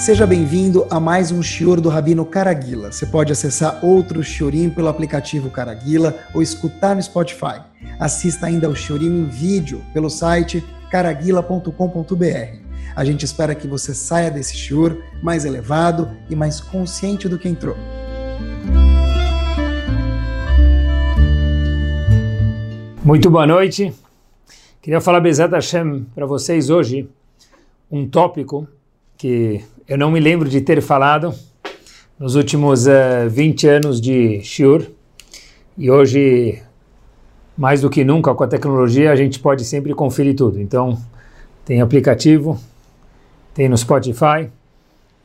Seja bem-vindo a mais um Shior do Rabino Caraguila. Você pode acessar outro Shiorim pelo aplicativo Caraguila ou escutar no Spotify. Assista ainda ao Shiorim em vídeo pelo site caraguila.com.br. A gente espera que você saia desse Shior mais elevado e mais consciente do que entrou. Muito boa noite. Queria falar Bezat Hashem para vocês hoje um tópico que eu não me lembro de ter falado nos últimos uh, eh, 20 anos de Shiur. E hoje, mais do que nunca, com a tecnologia, a gente pode sempre conferir tudo. Então, tem aplicativo, tem no Spotify,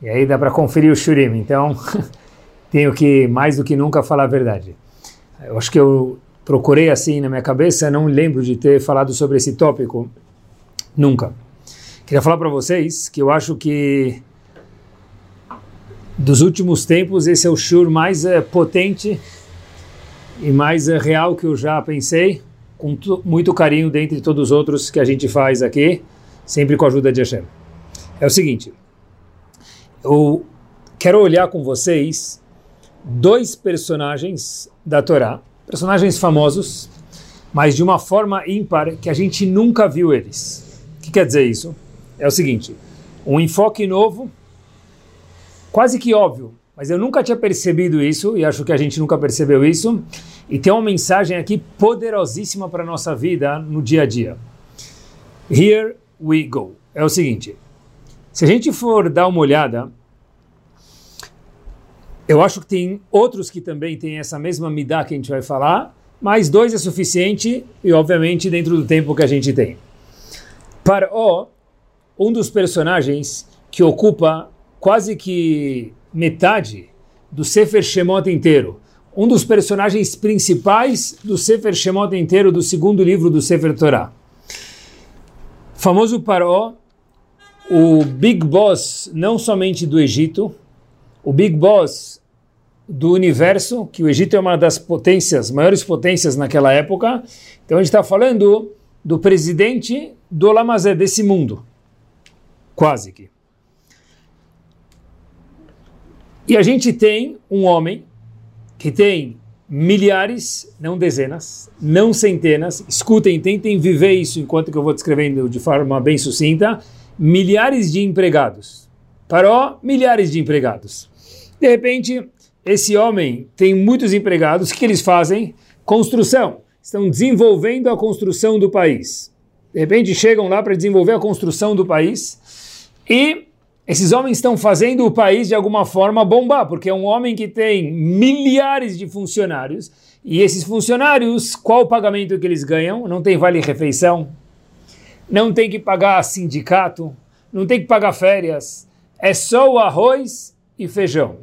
e aí dá para conferir o Shurim. Então, tenho que, mais do que nunca, falar a verdade. Eu acho que eu procurei assim na minha cabeça, não lembro de ter falado sobre esse tópico nunca. Queria falar para vocês que eu acho que dos últimos tempos, esse é o shur mais é, potente e mais é, real que eu já pensei, com muito carinho dentre todos os outros que a gente faz aqui, sempre com a ajuda de Hashem. É o seguinte, eu quero olhar com vocês dois personagens da Torá, personagens famosos, mas de uma forma ímpar que a gente nunca viu eles. O que quer dizer isso? É o seguinte, um enfoque novo quase que óbvio, mas eu nunca tinha percebido isso e acho que a gente nunca percebeu isso. E tem uma mensagem aqui poderosíssima para a nossa vida no dia a dia. Here we go. É o seguinte: se a gente for dar uma olhada, eu acho que tem outros que também têm essa mesma midá que a gente vai falar, mas dois é suficiente e, obviamente, dentro do tempo que a gente tem. Para o um dos personagens que ocupa quase que metade do Sefer Shemot inteiro. Um dos personagens principais do Sefer Shemot inteiro, do segundo livro do Sefer Torah. Famoso Paró, o Big Boss não somente do Egito, o Big Boss do universo, que o Egito é uma das potências, maiores potências naquela época. Então a gente está falando do presidente do Lamazé, desse mundo. Quase que. E a gente tem um homem que tem milhares, não dezenas, não centenas, escutem, tentem viver isso enquanto que eu vou descrevendo de forma bem sucinta, milhares de empregados. Paró, milhares de empregados. De repente, esse homem tem muitos empregados, o que eles fazem? Construção. Estão desenvolvendo a construção do país. De repente chegam lá para desenvolver a construção do país e esses homens estão fazendo o país de alguma forma bombar, porque é um homem que tem milhares de funcionários, e esses funcionários, qual o pagamento que eles ganham? Não tem vale-refeição, não tem que pagar sindicato, não tem que pagar férias, é só o arroz e feijão.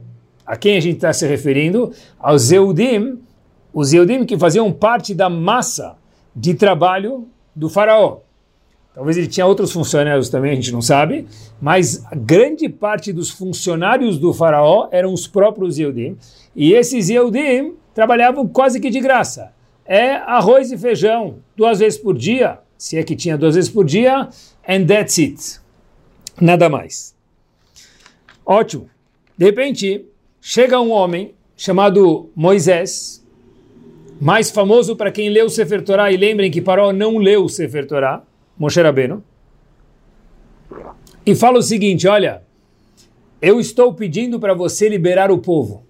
A quem a gente está se referindo? Aos Eudim, os Eudim que faziam parte da massa de trabalho do faraó. Talvez ele tinha outros funcionários também, a gente não sabe, mas grande parte dos funcionários do faraó eram os próprios Yehudim, e esses Yehudim trabalhavam quase que de graça. É arroz e feijão, duas vezes por dia, se é que tinha duas vezes por dia, and that's it. Nada mais. Ótimo. De repente, chega um homem chamado Moisés, mais famoso para quem leu o Sefer Torah, e lembrem que Paró não leu o Sefer Torah, Moshe Rabbeinu, e fala o seguinte: olha, eu estou pedindo para você liberar o povo.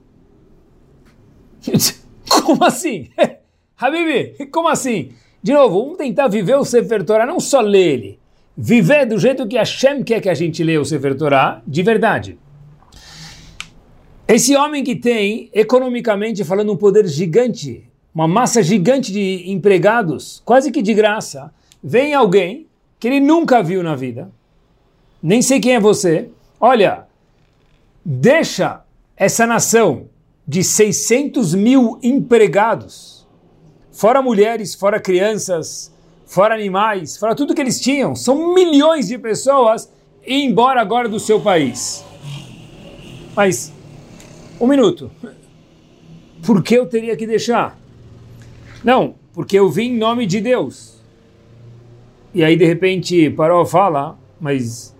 como assim? Habibi, como assim? De novo, vamos tentar viver o Sefer Torah, não só ler ele. Viver do jeito que Hashem quer que a gente leia o Sefer Torah, de verdade. Esse homem que tem, economicamente falando, um poder gigante, uma massa gigante de empregados, quase que de graça, vem alguém que ele nunca viu na vida, nem sei quem é você, olha, deixa essa nação de 600 mil empregados, fora mulheres, fora crianças, fora animais, fora tudo que eles tinham, são milhões de pessoas, e embora agora do seu país. Mas, um minuto, por que eu teria que deixar? Não, porque eu vim em nome de Deus. E aí, de repente, Paró fala, mas,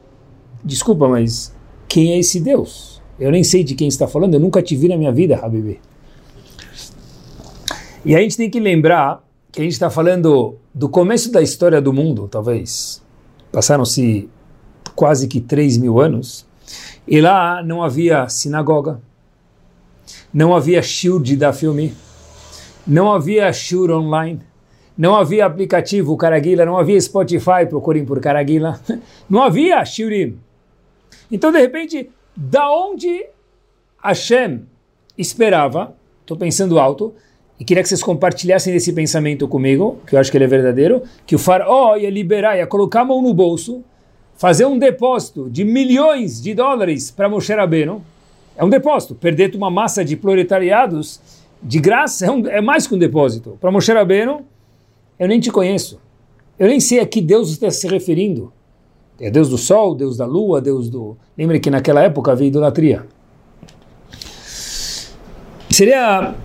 desculpa, mas quem é esse Deus? Eu nem sei de quem está falando, eu nunca te vi na minha vida, Habibi. E a gente tem que lembrar que a gente está falando do começo da história do mundo, talvez. Passaram-se quase que 3 mil anos. E lá não havia sinagoga, não havia shield da filme, não havia shur online, não havia aplicativo Caraguila, não havia Spotify, procurem por Caraguila, não havia shurim. Então, de repente, da onde Hashem esperava, estou pensando alto, e queria que vocês compartilhassem esse pensamento comigo, que eu acho que ele é verdadeiro, que o faraó ia liberar, ia colocar a mão no bolso, fazer um depósito de milhões de dólares para Moshe Rabbeinu, é um depósito, perder uma massa de proletariados de graça é, um, é mais que um depósito. Para Moshe Rabbeinu, eu nem te conheço. Eu nem sei a que Deus está se referindo. É Deus do sol, Deus da lua, Deus do... Lembre que naquela época havia idolatria. Seria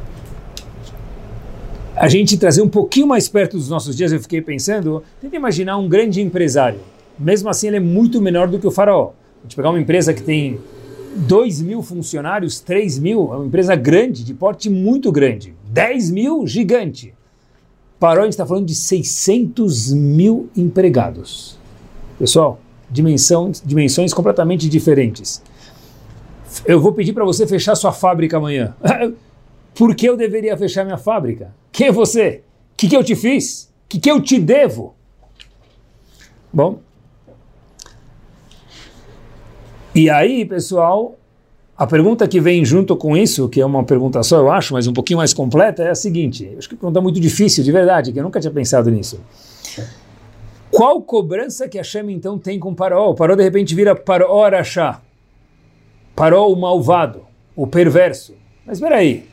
a gente trazer um pouquinho mais perto dos nossos dias, eu fiquei pensando, tenta imaginar um grande empresário. Mesmo assim, ele é muito menor do que o faraó. A gente pegar uma empresa que tem 2 mil funcionários, 3 mil, é uma empresa grande, de porte muito grande. 10 mil, gigante. Parou, a gente está falando de 600 mil empregados. Pessoal, dimensão, dimensões completamente diferentes. Eu vou pedir para você fechar sua fábrica amanhã. Por que eu deveria fechar minha fábrica? Quem é você? O que, que eu te fiz? O que, que eu te devo? Bom, e aí, pessoal, a pergunta que vem junto com isso, que é uma pergunta só, eu acho, mas um pouquinho mais completa, é a seguinte: acho que é uma pergunta muito difícil, de verdade, que eu nunca tinha pensado nisso. Qual cobrança que Hashem então tem com Paró? O Paró de repente vira Paró Arachá. Paró o malvado, o perverso. Mas espera aí,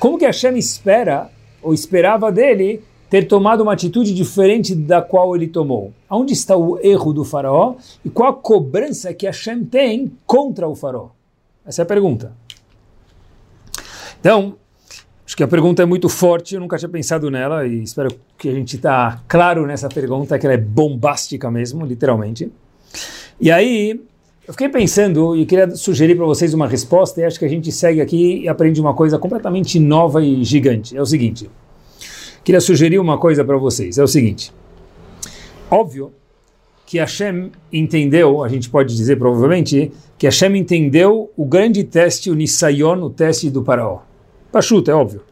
como que Hashem espera, ou esperava dele, ter tomado uma atitude diferente da qual ele tomou. Onde está o erro do faraó e qual a cobrança que Hashem tem contra o faraó? Essa é a pergunta. Então, acho que a pergunta é muito forte, eu nunca tinha pensado nela e espero que a gente está claro nessa pergunta, que ela é bombástica mesmo, literalmente. E aí, eu fiquei pensando e queria sugerir para vocês uma resposta e acho que a gente segue aqui e aprende uma coisa completamente nova e gigante. É o seguinte queria sugerir uma coisa para vocês. É o seguinte: óbvio que Hashem entendeu, a gente pode dizer provavelmente, que Hashem entendeu o grande teste, o Nisayon, o teste do Faraó. Pachuta, é óbvio.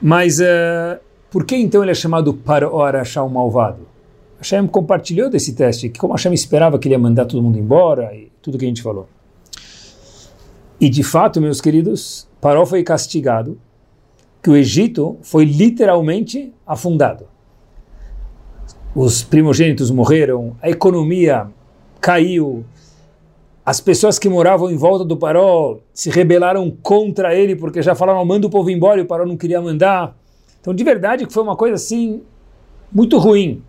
Mas uh, por que então ele é chamado Faraó Arachá, o malvado? Hashem compartilhou desse teste, que como Hashem esperava que ele ia mandar todo mundo embora, e tudo que a gente falou. E de fato, meus queridos, Paró foi castigado que o Egito foi literalmente afundado. Os primogênitos morreram, a economia caiu, as pessoas que moravam em volta do Paró se rebelaram contra ele porque já falaram, manda o povo embora e o Paró não queria mandar. Então, de verdade, que foi uma coisa assim muito ruim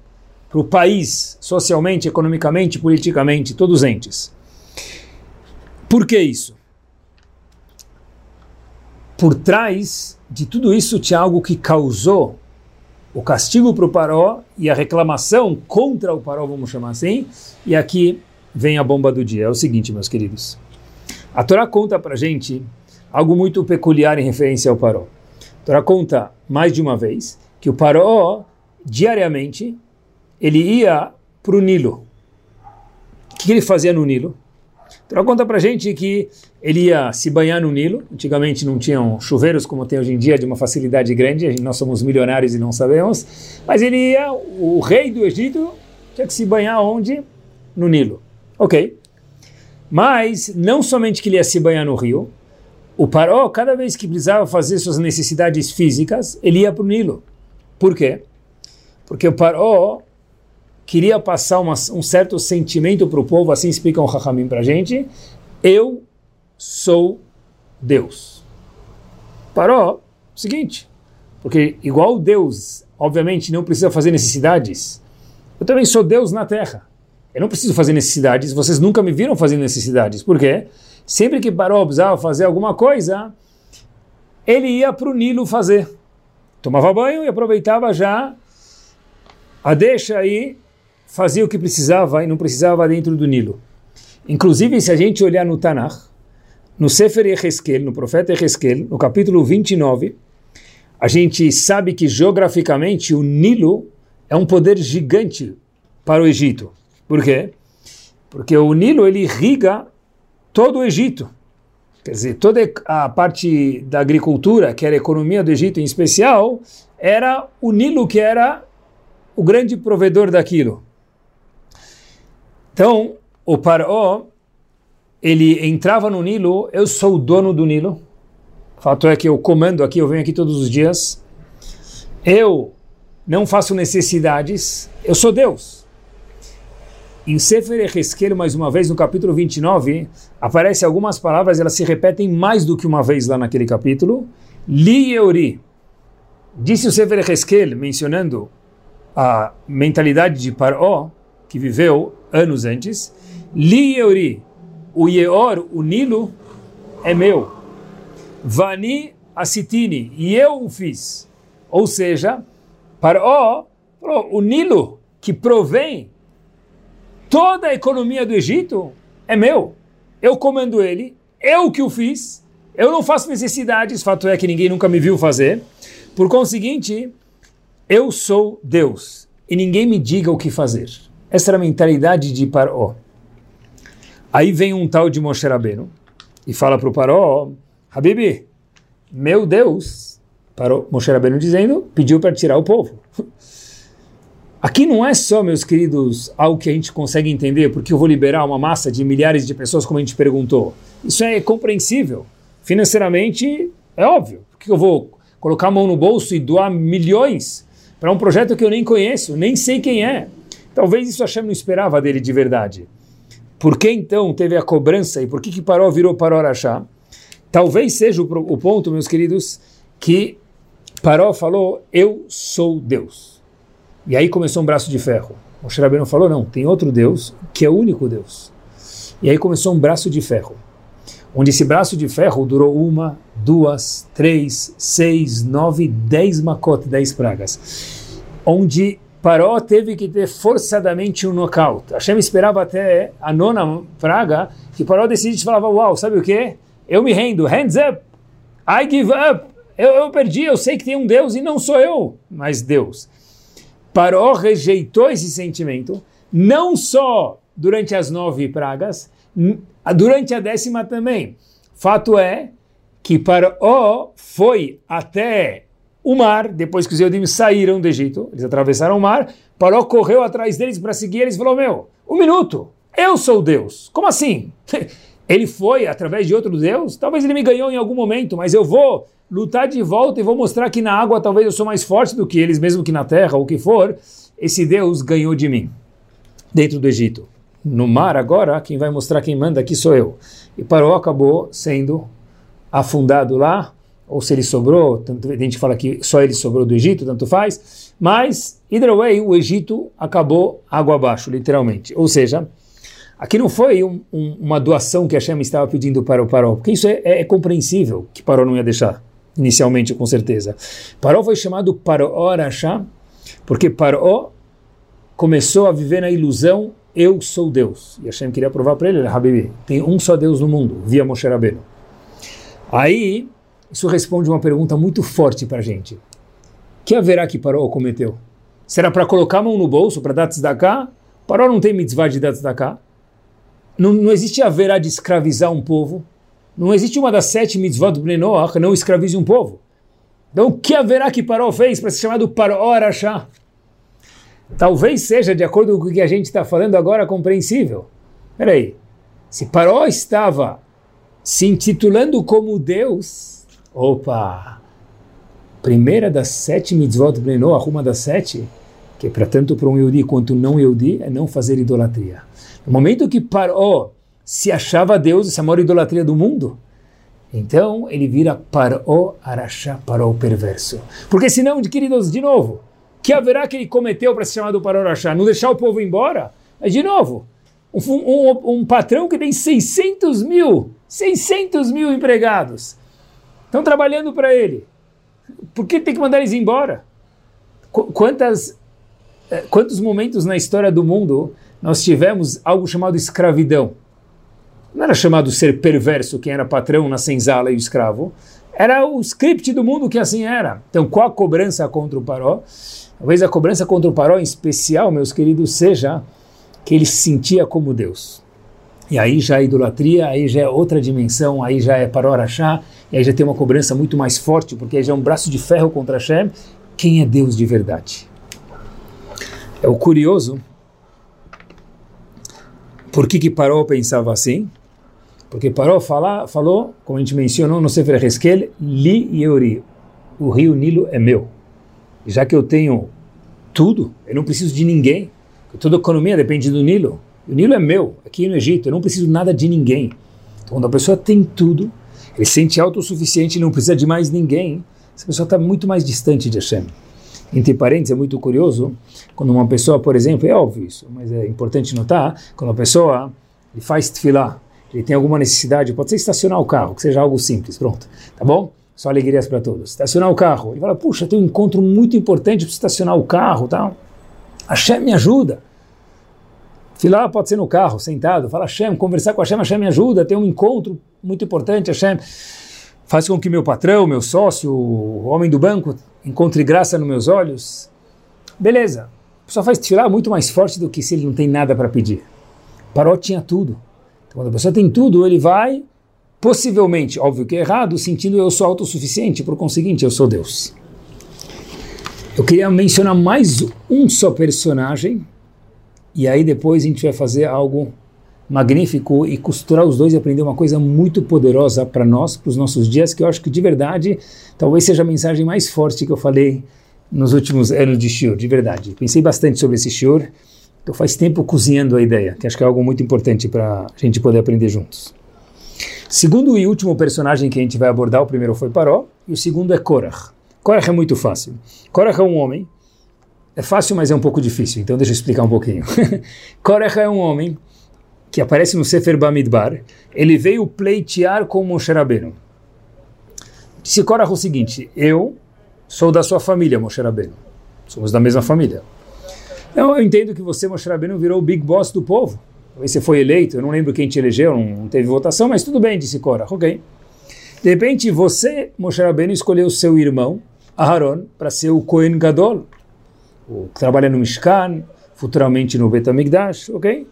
para o país, socialmente, economicamente, politicamente, todos os entes. Por que isso? Por trás de tudo isso tinha algo que causou o castigo para o Paró e a reclamação contra o Paró, vamos chamar assim. E aqui vem a bomba do dia. É o seguinte, meus queridos. A Torá conta para gente algo muito peculiar em referência ao Paró. A Torá conta mais de uma vez que o Paró, diariamente, ele ia para o Nilo. O que ele fazia no Nilo? Então conta pra gente que ele ia se banhar no Nilo. Antigamente não tinham chuveiros como tem hoje em dia, de uma facilidade grande. Nós somos milionários e não sabemos. Mas ele ia, o rei do Egito tinha que se banhar onde? No Nilo. Ok. Mas não somente que ele ia se banhar no rio, o Paró, cada vez que precisava fazer suas necessidades físicas, ele ia para o Nilo. Por quê? Porque o Paró queria passar uma, um certo sentimento para o povo, assim explica o Rahamim para a gente, eu sou Deus. Parou, seguinte, porque igual Deus, obviamente, não precisa fazer necessidades, eu também sou Deus na terra. Eu não preciso fazer necessidades, vocês nunca me viram fazer necessidades. Por quê? Sempre que Paró precisava fazer alguma coisa, ele ia para o Nilo fazer. Tomava banho e aproveitava já a deixa aí fazia o que precisava e não precisava dentro do Nilo. Inclusive, se a gente olhar no Tanakh, no Sefer Yeheskel, no profeta Yeheskel, no capítulo 29, a gente sabe que geograficamente o Nilo é um poder gigante para o Egito. Por quê? Porque o Nilo ele irriga todo o Egito. Quer dizer, toda a parte da agricultura, que era a economia do Egito em especial, era o Nilo que era o grande provedor daquilo. Então, o Paró, ele entrava no Nilo, eu sou o dono do Nilo. Fato é que eu comando aqui, eu venho aqui todos os dias. Eu não faço necessidades, eu sou Deus. Em Sefer Ezequiel, mais uma vez, no capítulo 29, aparecem algumas palavras, elas se repetem mais do que uma vez lá naquele capítulo. Li Euri. Disse o Sefer Ezequiel, mencionando a mentalidade de Paró, que viveu anos antes. Li Euri. O Yeor, o Nilo, é meu. Vani Asitini. E eu o fiz. Ou seja, Paró, o Nilo, que provém Toda a economia do Egito é meu. Eu comando ele, eu que o fiz, eu não faço necessidades, fato é que ninguém nunca me viu fazer. Por conseguinte, eu sou Deus e ninguém me diga o que fazer. Essa era a mentalidade de Paró. Aí vem um tal de Moshe Rabbeinu e fala para o Paró, Habibi, meu Deus, Paró, Moshe Rabbeinu dizendo, pediu para tirar o povo. Aqui não é só, meus queridos, algo que a gente consegue entender, porque eu vou liberar uma massa de milhares de pessoas, como a gente perguntou. Isso é compreensível. Financeiramente, é óbvio. Por que eu vou colocar a mão no bolso e doar milhões para um projeto que eu nem conheço, nem sei quem é? Talvez isso Hashem não esperava dele de verdade. Por que então teve a cobrança e por que, que Paró virou Paró Arachá? Talvez seja o, o ponto, meus queridos, que Paró falou: Eu sou Deus. E aí começou um braço de ferro. O Rabbeinu falou, não, tem outro Deus que é o único Deus. E aí começou um braço de ferro. Onde esse braço de ferro durou uma, duas, três, seis, nove, dez macotes, dez pragas. Onde Paró teve que ter forçadamente um nocaute. Hashem esperava até a nona praga que Paró decidisse falava, uau, sabe o que? Eu me rendo, hands up, I give up. Eu, eu perdi, eu sei que tem um Deus e não sou eu, mas Deus. Paró rejeitou esse sentimento, não só durante as nove pragas, durante a décima também. Fato é que Paró foi até o mar, depois que os Eudim saíram do Egito, eles atravessaram o mar, Paró correu atrás deles para seguir eles e falou, meu, um minuto, eu sou Deus. Como assim? Ele foi através de outro Deus? Talvez ele me ganhou em algum momento, mas eu vou lutar de volta e vou mostrar que na água talvez eu sou mais forte do que eles, mesmo que na terra, ou o que for. Esse Deus ganhou de mim, dentro do Egito. No mar agora, quem vai mostrar quem manda aqui sou eu. E Paró acabou sendo afundado lá, ou se ele sobrou, tanto, a gente fala que só ele sobrou do Egito, tanto faz, mas, either way, o Egito acabou água abaixo, literalmente. Ou seja, Aqui não foi um, um, uma doação que a Hashem estava pedindo para o Paró, porque isso é, é, é compreensível que Paró não ia deixar, inicialmente, com certeza. Paró foi chamado Paró Arashá, porque Paró começou a viver na ilusão eu sou Deus. E Hashem queria provar para ele, Habibi, tem um só Deus no mundo, via Moshe Rabbeinu. Aí, isso responde uma pergunta muito forte para a gente. que haverá que Paró cometeu? Será para colocar a mão no bolso, para dar tzedakah? Paró não tem mitzvah de dar tzedakah? Não, não existe haverá de escravizar um povo. Não existe uma das sete mitzvot do Bnei não escravize um povo. Então, o que haverá que Paró fez para ser chamado Paró Arachá? Talvez seja, de acordo com o que a gente está falando agora, compreensível. Peraí, se Paró estava se intitulando como Deus, opa, primeira das sete mitzvot do Bnei uma das sete, que é para tanto para um Yehudi quanto não Yehudi, é não fazer idolatria. No momento que Paró se achava Deus, essa maior idolatria do mundo, então ele vira Paró Arachá, Paró perverso. Porque senão, queridos, de novo, que haverá que ele cometeu para ser chamado Paró Arachá? Não deixar o povo embora? Mas, de novo, um, um, um patrão que tem 600 mil, 600 mil empregados, estão trabalhando para ele. Por que tem que mandar eles embora? Quantas, eh, quantos momentos na história do mundo nós tivemos algo chamado escravidão. Não era chamado ser perverso quem era patrão na senzala e o escravo. Era o script do mundo que assim era. Então, qual a cobrança contra o Paró? Talvez a cobrança contra o Paró, em especial, meus queridos, seja que ele se sentia como Deus. E aí já é idolatria, aí já é outra dimensão, aí já é Paró Arachá, e aí já tem uma cobrança muito mais forte, porque aí já é um braço de ferro contra Hashem. Quem é Deus de verdade? É o curioso. Por que que Paró pensava assim? Porque Paró fala, falou, como a gente mencionou no Sefer Heskel, Li Yeori, o rio Nilo é meu. Já que eu tenho tudo, eu não preciso de ninguém. Toda a economia depende do Nilo. O Nilo é meu, aqui no Egito, eu não preciso nada de ninguém. Então, quando a pessoa tem tudo, ele se sente autossuficiente e não precisa de mais ninguém, essa pessoa está muito mais distante de Hashem. Entre parênteses, é muito curioso, quando uma pessoa, por exemplo, é óbvio isso, mas é importante notar, quando uma pessoa faz tefilá, ele tem alguma necessidade, pode ser estacionar o carro, que seja algo simples, pronto, tá bom? Só alegrias para todos. Estacionar o carro. Ele fala, puxa, tem um encontro muito importante para estacionar o carro, tal. Hashem me ajuda. Filar pode ser no carro, sentado, fala Hashem, conversar com Hashem, Hashem me ajuda, tem um encontro muito importante, Hashem faz com que meu patrão, meu sócio, o homem do banco, encontre graça nos meus olhos. Beleza, só faz tirar muito mais forte do que se ele não tem nada para pedir. Paró tinha tudo. Então, quando a pessoa tem tudo, ele vai, possivelmente, óbvio que é errado, sentindo eu sou autossuficiente, por conseguinte, eu sou Deus. Eu queria mencionar mais um só personagem, e aí depois a gente vai fazer algo magnífico e costurar os dois e aprender uma coisa muito poderosa para nós, para os nossos dias, que eu acho que de verdade talvez seja a mensagem mais forte que eu falei nos últimos anos de Shiur, de verdade. Pensei bastante sobre esse Shiur, Estou faz tempo cozinhando a ideia, que acho que é algo muito importante para a gente poder aprender juntos. Segundo e último personagem que a gente vai abordar, o primeiro foi Paró, e o segundo é Korach. Korach é muito fácil. Korach é um homem, é fácil, mas é um pouco difícil, então deixa eu explicar um pouquinho. Korach é um homem que aparece no Sefer Bamidbar, ele veio pleitear com Moshe Rabbeinu. Disse Korach o seguinte, eu sou da sua família, Moshe Rabbeinu. Somos da mesma família. Então eu entendo que você, Moshe Rabbeinu, virou o big boss do povo. Talvez você foi eleito, eu não lembro quem te elegeu, não teve votação, mas tudo bem, disse Cora, ok. De repente você, Moshe Rabbeinu, escolheu seu irmão, Aharon, para ser o Kohen Gadol, o que trabalha no Mishkan, futuramente no Betamigdash, ok?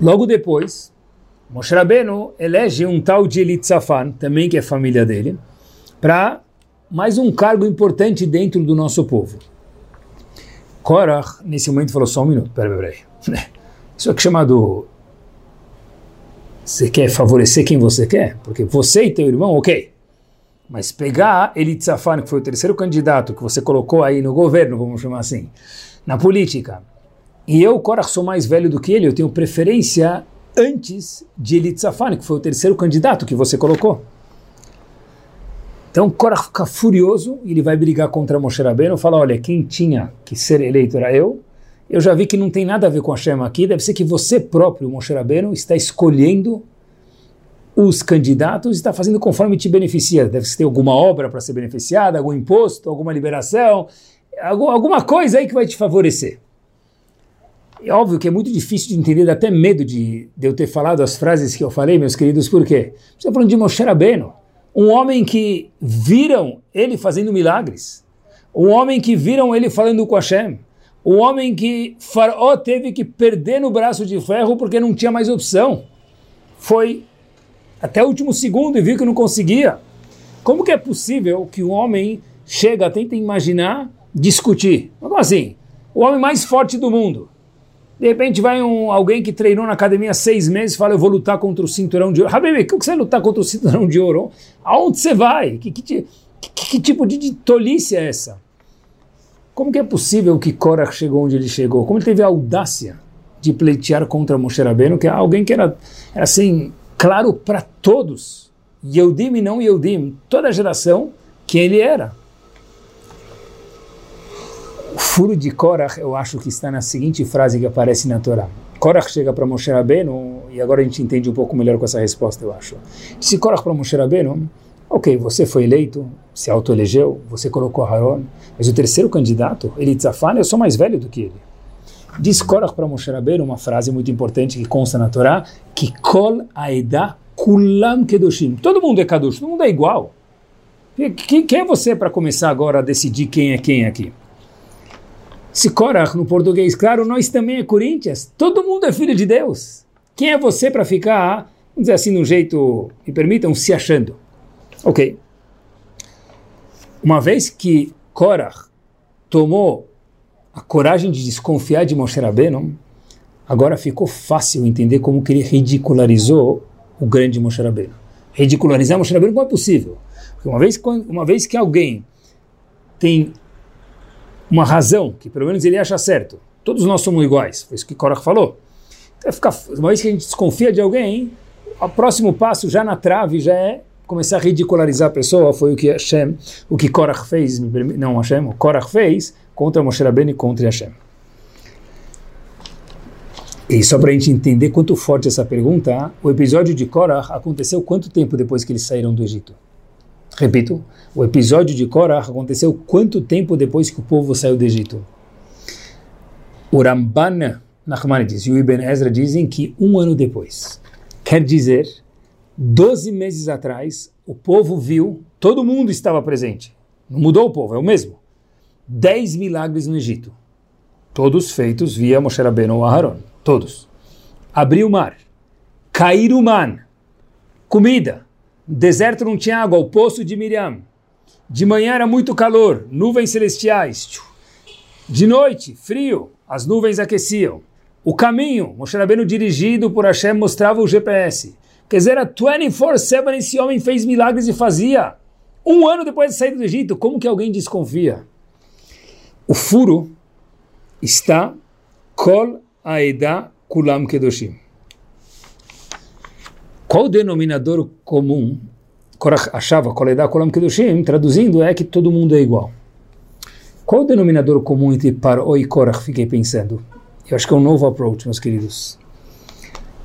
Logo depois, Moshe Rabbeinu elege um tal de Elitzafan, também que é família dele, para mais um cargo importante dentro do nosso povo. Korach, nesse momento, falou só um minuto, peraí, peraí. Isso aqui é chamado. Você quer favorecer quem você quer? Porque você e teu irmão, ok. Mas pegar Elitzafan, que foi o terceiro candidato que você colocou aí no governo, vamos chamar assim, na política, e eu, Korach, sou mais velho do que ele, eu tenho preferência antes de Elitzafan, que foi o terceiro candidato que você colocou. Então Korach fica furioso, ele vai brigar contra Moshe Rabbeinu, fala, olha, quem tinha que ser eleito era eu, eu já vi que não tem nada a ver com a Hashem aqui, deve ser que você próprio, Moshe Rabbeinu, está escolhendo os candidatos está fazendo conforme te beneficia. Deve ter alguma obra para ser beneficiada, algum imposto, alguma liberação, alguma coisa aí que vai te favorecer. É óbvio que é muito difícil de entender, dá até medo de, de eu ter falado as frases que eu falei, meus queridos, por quê? Você está falando de Moshe Rabbeinu um homem que viram ele fazendo milagres, um homem que viram ele falando com Hashem, um homem que Faraó teve que perder no braço de ferro porque não tinha mais opção. Foi até o último segundo e viu que não conseguia. Como que é possível que um homem chega, tenta imaginar, discutir? Como assim? O homem mais forte do mundo de repente vai um, alguém que treinou na academia seis meses e fala, eu vou lutar contra o cinturão de ouro. Habibi, que você vai lutar contra o cinturão de ouro? Aonde você vai? Que, que, que, que tipo de, de, tolice é essa? Como que é possível que Korach chegou onde ele chegou? Como ele teve a audácia de pleitear contra Moshe Rabbeinu, que é alguém que era, era assim, claro para todos, Yehudim e não Yehudim, toda a geração, quem ele era furo de Korach, eu acho que está na seguinte frase que aparece na Torá. Korach chega para Moshe Rabbeinu, e agora a gente entende um pouco melhor com essa resposta, eu acho. Se Korach para Moshe Rabbeinu, ok, você foi eleito, se autoelegeu, você colocou Haron, mas o terceiro candidato, ele Tzafan, eu sou mais velho do que ele. Diz Korach para Moshe Rabbeinu uma frase muito importante que consta na Torá, que Kol Aeda Kulam Kedoshim. Todo mundo é Kadosh, todo mundo é igual. Quem, quem é você para começar agora a decidir quem é quem aqui? Se Korach no português, claro, nós também é Corinthians. Todo mundo é filho de Deus. Quem é você para ficar, vamos dizer assim, de um jeito, me permitam, se achando? Ok. Uma vez que Korach tomou a coragem de desconfiar de Moshe Rabbeinu, agora ficou fácil entender como que ele ridicularizou o grande Moshe Rabbeinu. Ridicularizar Moshe Rabbeinu como é possível? Porque uma vez, uma vez que alguém tem uma razão, que pelo menos ele acha certo, todos nós somos iguais, foi isso que Korach falou. Então, ficar, uma vez que a gente desconfia de alguém, o próximo passo já na trave já é começar a ridicularizar a pessoa, foi o que Hashem, o que Korach fez, não Hashem, o Korach fez contra Moshe Rabbeinu e contra Hashem. E só para a gente entender quanto forte essa pergunta, o episódio de Korah aconteceu quanto tempo depois que eles saíram do Egito? Repito, o episódio de Korah aconteceu quanto tempo depois que o povo saiu do Egito? O Ramban Nachmanides e o Ibn Ezra dizem que um ano depois. Quer dizer, 12 meses atrás, o povo viu, todo mundo estava presente. Não mudou o povo, é o mesmo dez milagres no Egito. Todos feitos via Moshe Rabbeinu Aharon. Todos. Abrir o mar. Cair o mar. Comida. Deserto não tinha água. O poço de Miriam. De manhã era muito calor. Nuvens celestiais. De noite, frio. As nuvens aqueciam. O caminho, Moshe Rabbeinu dirigido por Hashem mostrava o GPS. Quer dizer, era 24-7 esse homem fez milagres e fazia. Um ano depois de sair do Egito, como que alguém desconfia? O furo está Kol Aeda Kulam Kedoshim. Qual o denominador comum? Korach achava Kol Aeda Kulam Kedoshim, traduzindo, é que todo mundo é igual. Qual o denominador comum entre Paro e Korach? Fiquei pensando. Eu acho que é um novo approach, meus queridos.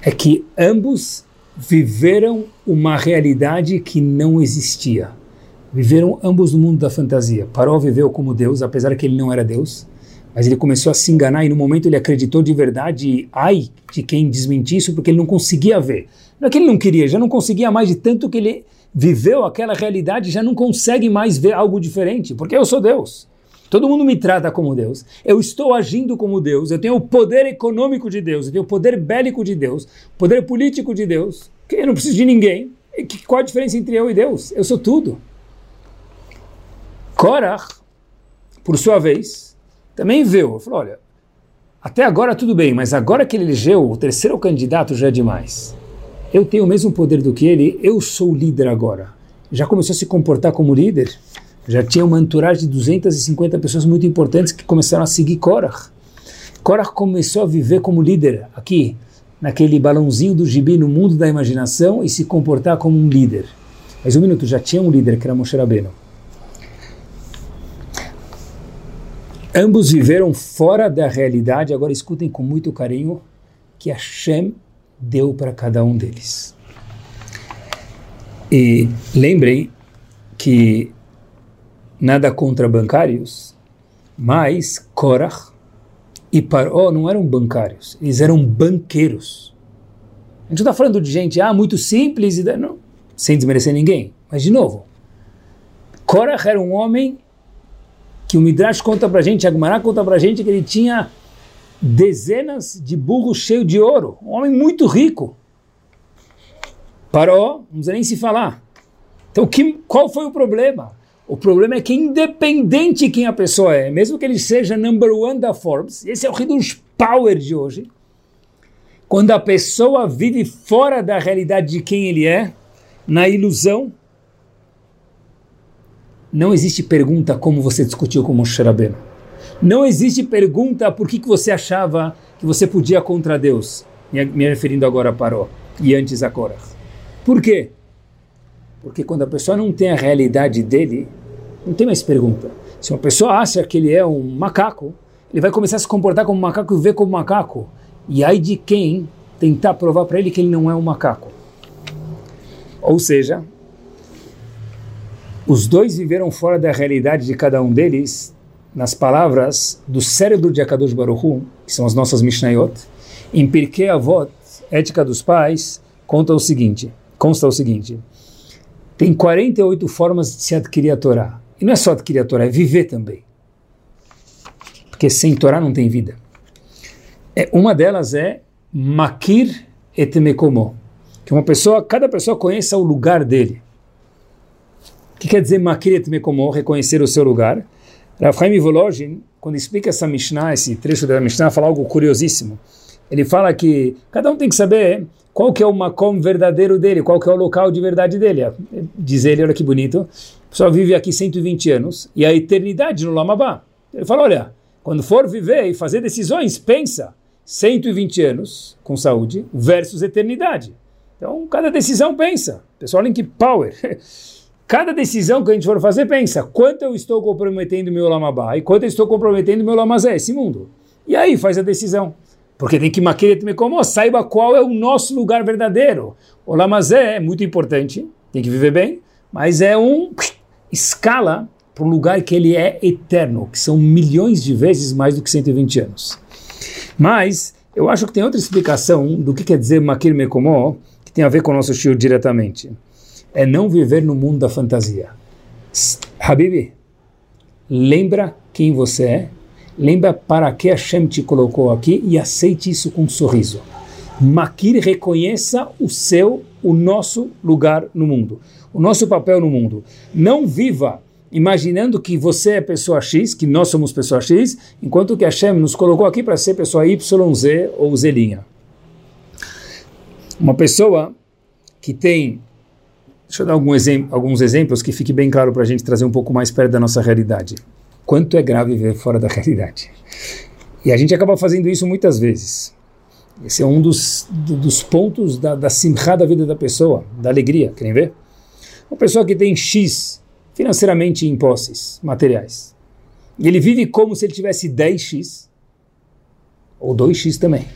É que ambos viveram uma realidade que não existia viveram ambos no mundo da fantasia. Paró viveu como Deus, apesar que ele não era Deus, mas ele começou a se enganar e no momento ele acreditou de verdade. Ai de quem desmentir isso, porque ele não conseguia ver. Não é que ele não queria, já não conseguia mais de tanto que ele viveu aquela realidade, já não consegue mais ver algo diferente, porque eu sou Deus. Todo mundo me trata como Deus. Eu estou agindo como Deus. Eu tenho o poder econômico de Deus. Eu tenho o poder bélico de Deus. O poder político de Deus. Eu não preciso de ninguém. Qual a diferença entre eu e Deus? Eu sou tudo. Korach, por sua vez, também viu. Falou: olha, até agora tudo bem, mas agora que ele elegeu o terceiro candidato já é demais. Eu tenho o mesmo poder do que ele, eu sou o líder agora. Já começou a se comportar como líder. Já tinha uma entourage de 250 pessoas muito importantes que começaram a seguir Korach. Korach começou a viver como líder aqui, naquele balãozinho do gibi no mundo da imaginação e se comportar como um líder. Mas um minuto, já tinha um líder que era Moshe Rabbeinu. Ambos viveram fora da realidade, agora escutem com muito carinho que Hashem deu para cada um deles. E lembrem que nada contra bancários, mas Korach e Paró não eram bancários, eles eram banqueiros. A gente não está falando de gente ah, muito simples, e não, sem desmerecer ninguém, mas de novo, Korach era um homem que o Midrash conta para gente, a Gemara conta para gente que ele tinha dezenas de burros cheios de ouro, um homem muito rico. Parou, não precisa nem se falar. Então, que, qual foi o problema? O problema é que independente quem a pessoa é, mesmo que ele seja number one da Forbes, esse é o Hidush Power de hoje, quando a pessoa vive fora da realidade de quem ele é, na ilusão, não existe pergunta como você discutiu com Moshe Rabbeinu. Não existe pergunta por que, que você achava que você podia contra Deus. Me, referindo agora a Paró e antes a Korah. Por quê? Porque quando a pessoa não tem a realidade dele, não tem mais pergunta. Se uma pessoa acha que ele é um macaco, ele vai começar a se comportar como um macaco e ver como um macaco. E aí de quem tentar provar para ele que ele não é um macaco. Ou seja, os dois viveram fora da realidade de cada um deles, nas palavras do cérebro de Akadosh Baruch Hu, que são as nossas Mishnayot. Em Pirkei Avot, Ética dos Pais, conta o seguinte, consta o seguinte, tem 48 formas de se adquirir a Torá. E não é só adquirir a Torá, é viver também. Porque sem Torá não tem vida. É, uma delas é Makir et Mekomo, que uma pessoa, cada pessoa conheça o lugar dele. O que quer dizer Makir et Mekomo, reconhecer o seu lugar? Rav Volozhin, quando explica essa Mishnah, esse trecho da Mishnah, fala algo curiosíssimo. Ele fala que cada um tem que saber qual que é o makom verdadeiro dele, qual que é o local de verdade dele. Diz ele, olha que bonito, a pessoa vive aqui 120 anos e a eternidade no Lamabá. Ele fala, olha, quando for viver e fazer decisões, pensa 120 anos com saúde versus eternidade. Então, cada decisão pensa. Pessoal, olhem que power. Cada decisão que a gente for fazer, pensa, quanto eu estou comprometendo meu Lamabá e quanto eu estou comprometendo meu Lamazé, esse mundo. E aí faz a decisão. Porque tem que maquerer como saiba qual é o nosso lugar verdadeiro. O Lamazé é muito importante, tem que viver bem, mas é um escala para um lugar que ele é eterno, que são milhões de vezes mais do que 120 anos. Mas eu acho que tem outra explicação do que quer dizer Makir Mekomó, que tem a ver com o nosso Shio diretamente é não viver no mundo da fantasia. Habibi, lembra quem você é, lembra para que Hashem te colocou aqui e aceite isso com um sorriso. Makir reconheça o seu, o nosso lugar no mundo, o nosso papel no mundo. Não viva imaginando que você é pessoa X, que nós somos pessoa X, enquanto que Hashem nos colocou aqui para ser pessoa Y, Z ou Zelinha. Uma pessoa que tem Deixa eu dar algum alguns exemplos que fique bem claro para a gente trazer um pouco mais perto da nossa realidade. Quanto é grave viver fora da realidade. E a gente acaba fazendo isso muitas vezes. Esse é um dos, dos pontos da, da simcha da vida da pessoa, da alegria. Querem ver? Uma pessoa que tem X financeiramente em posses materiais. E ele vive como se ele tivesse 10X ou 2X também.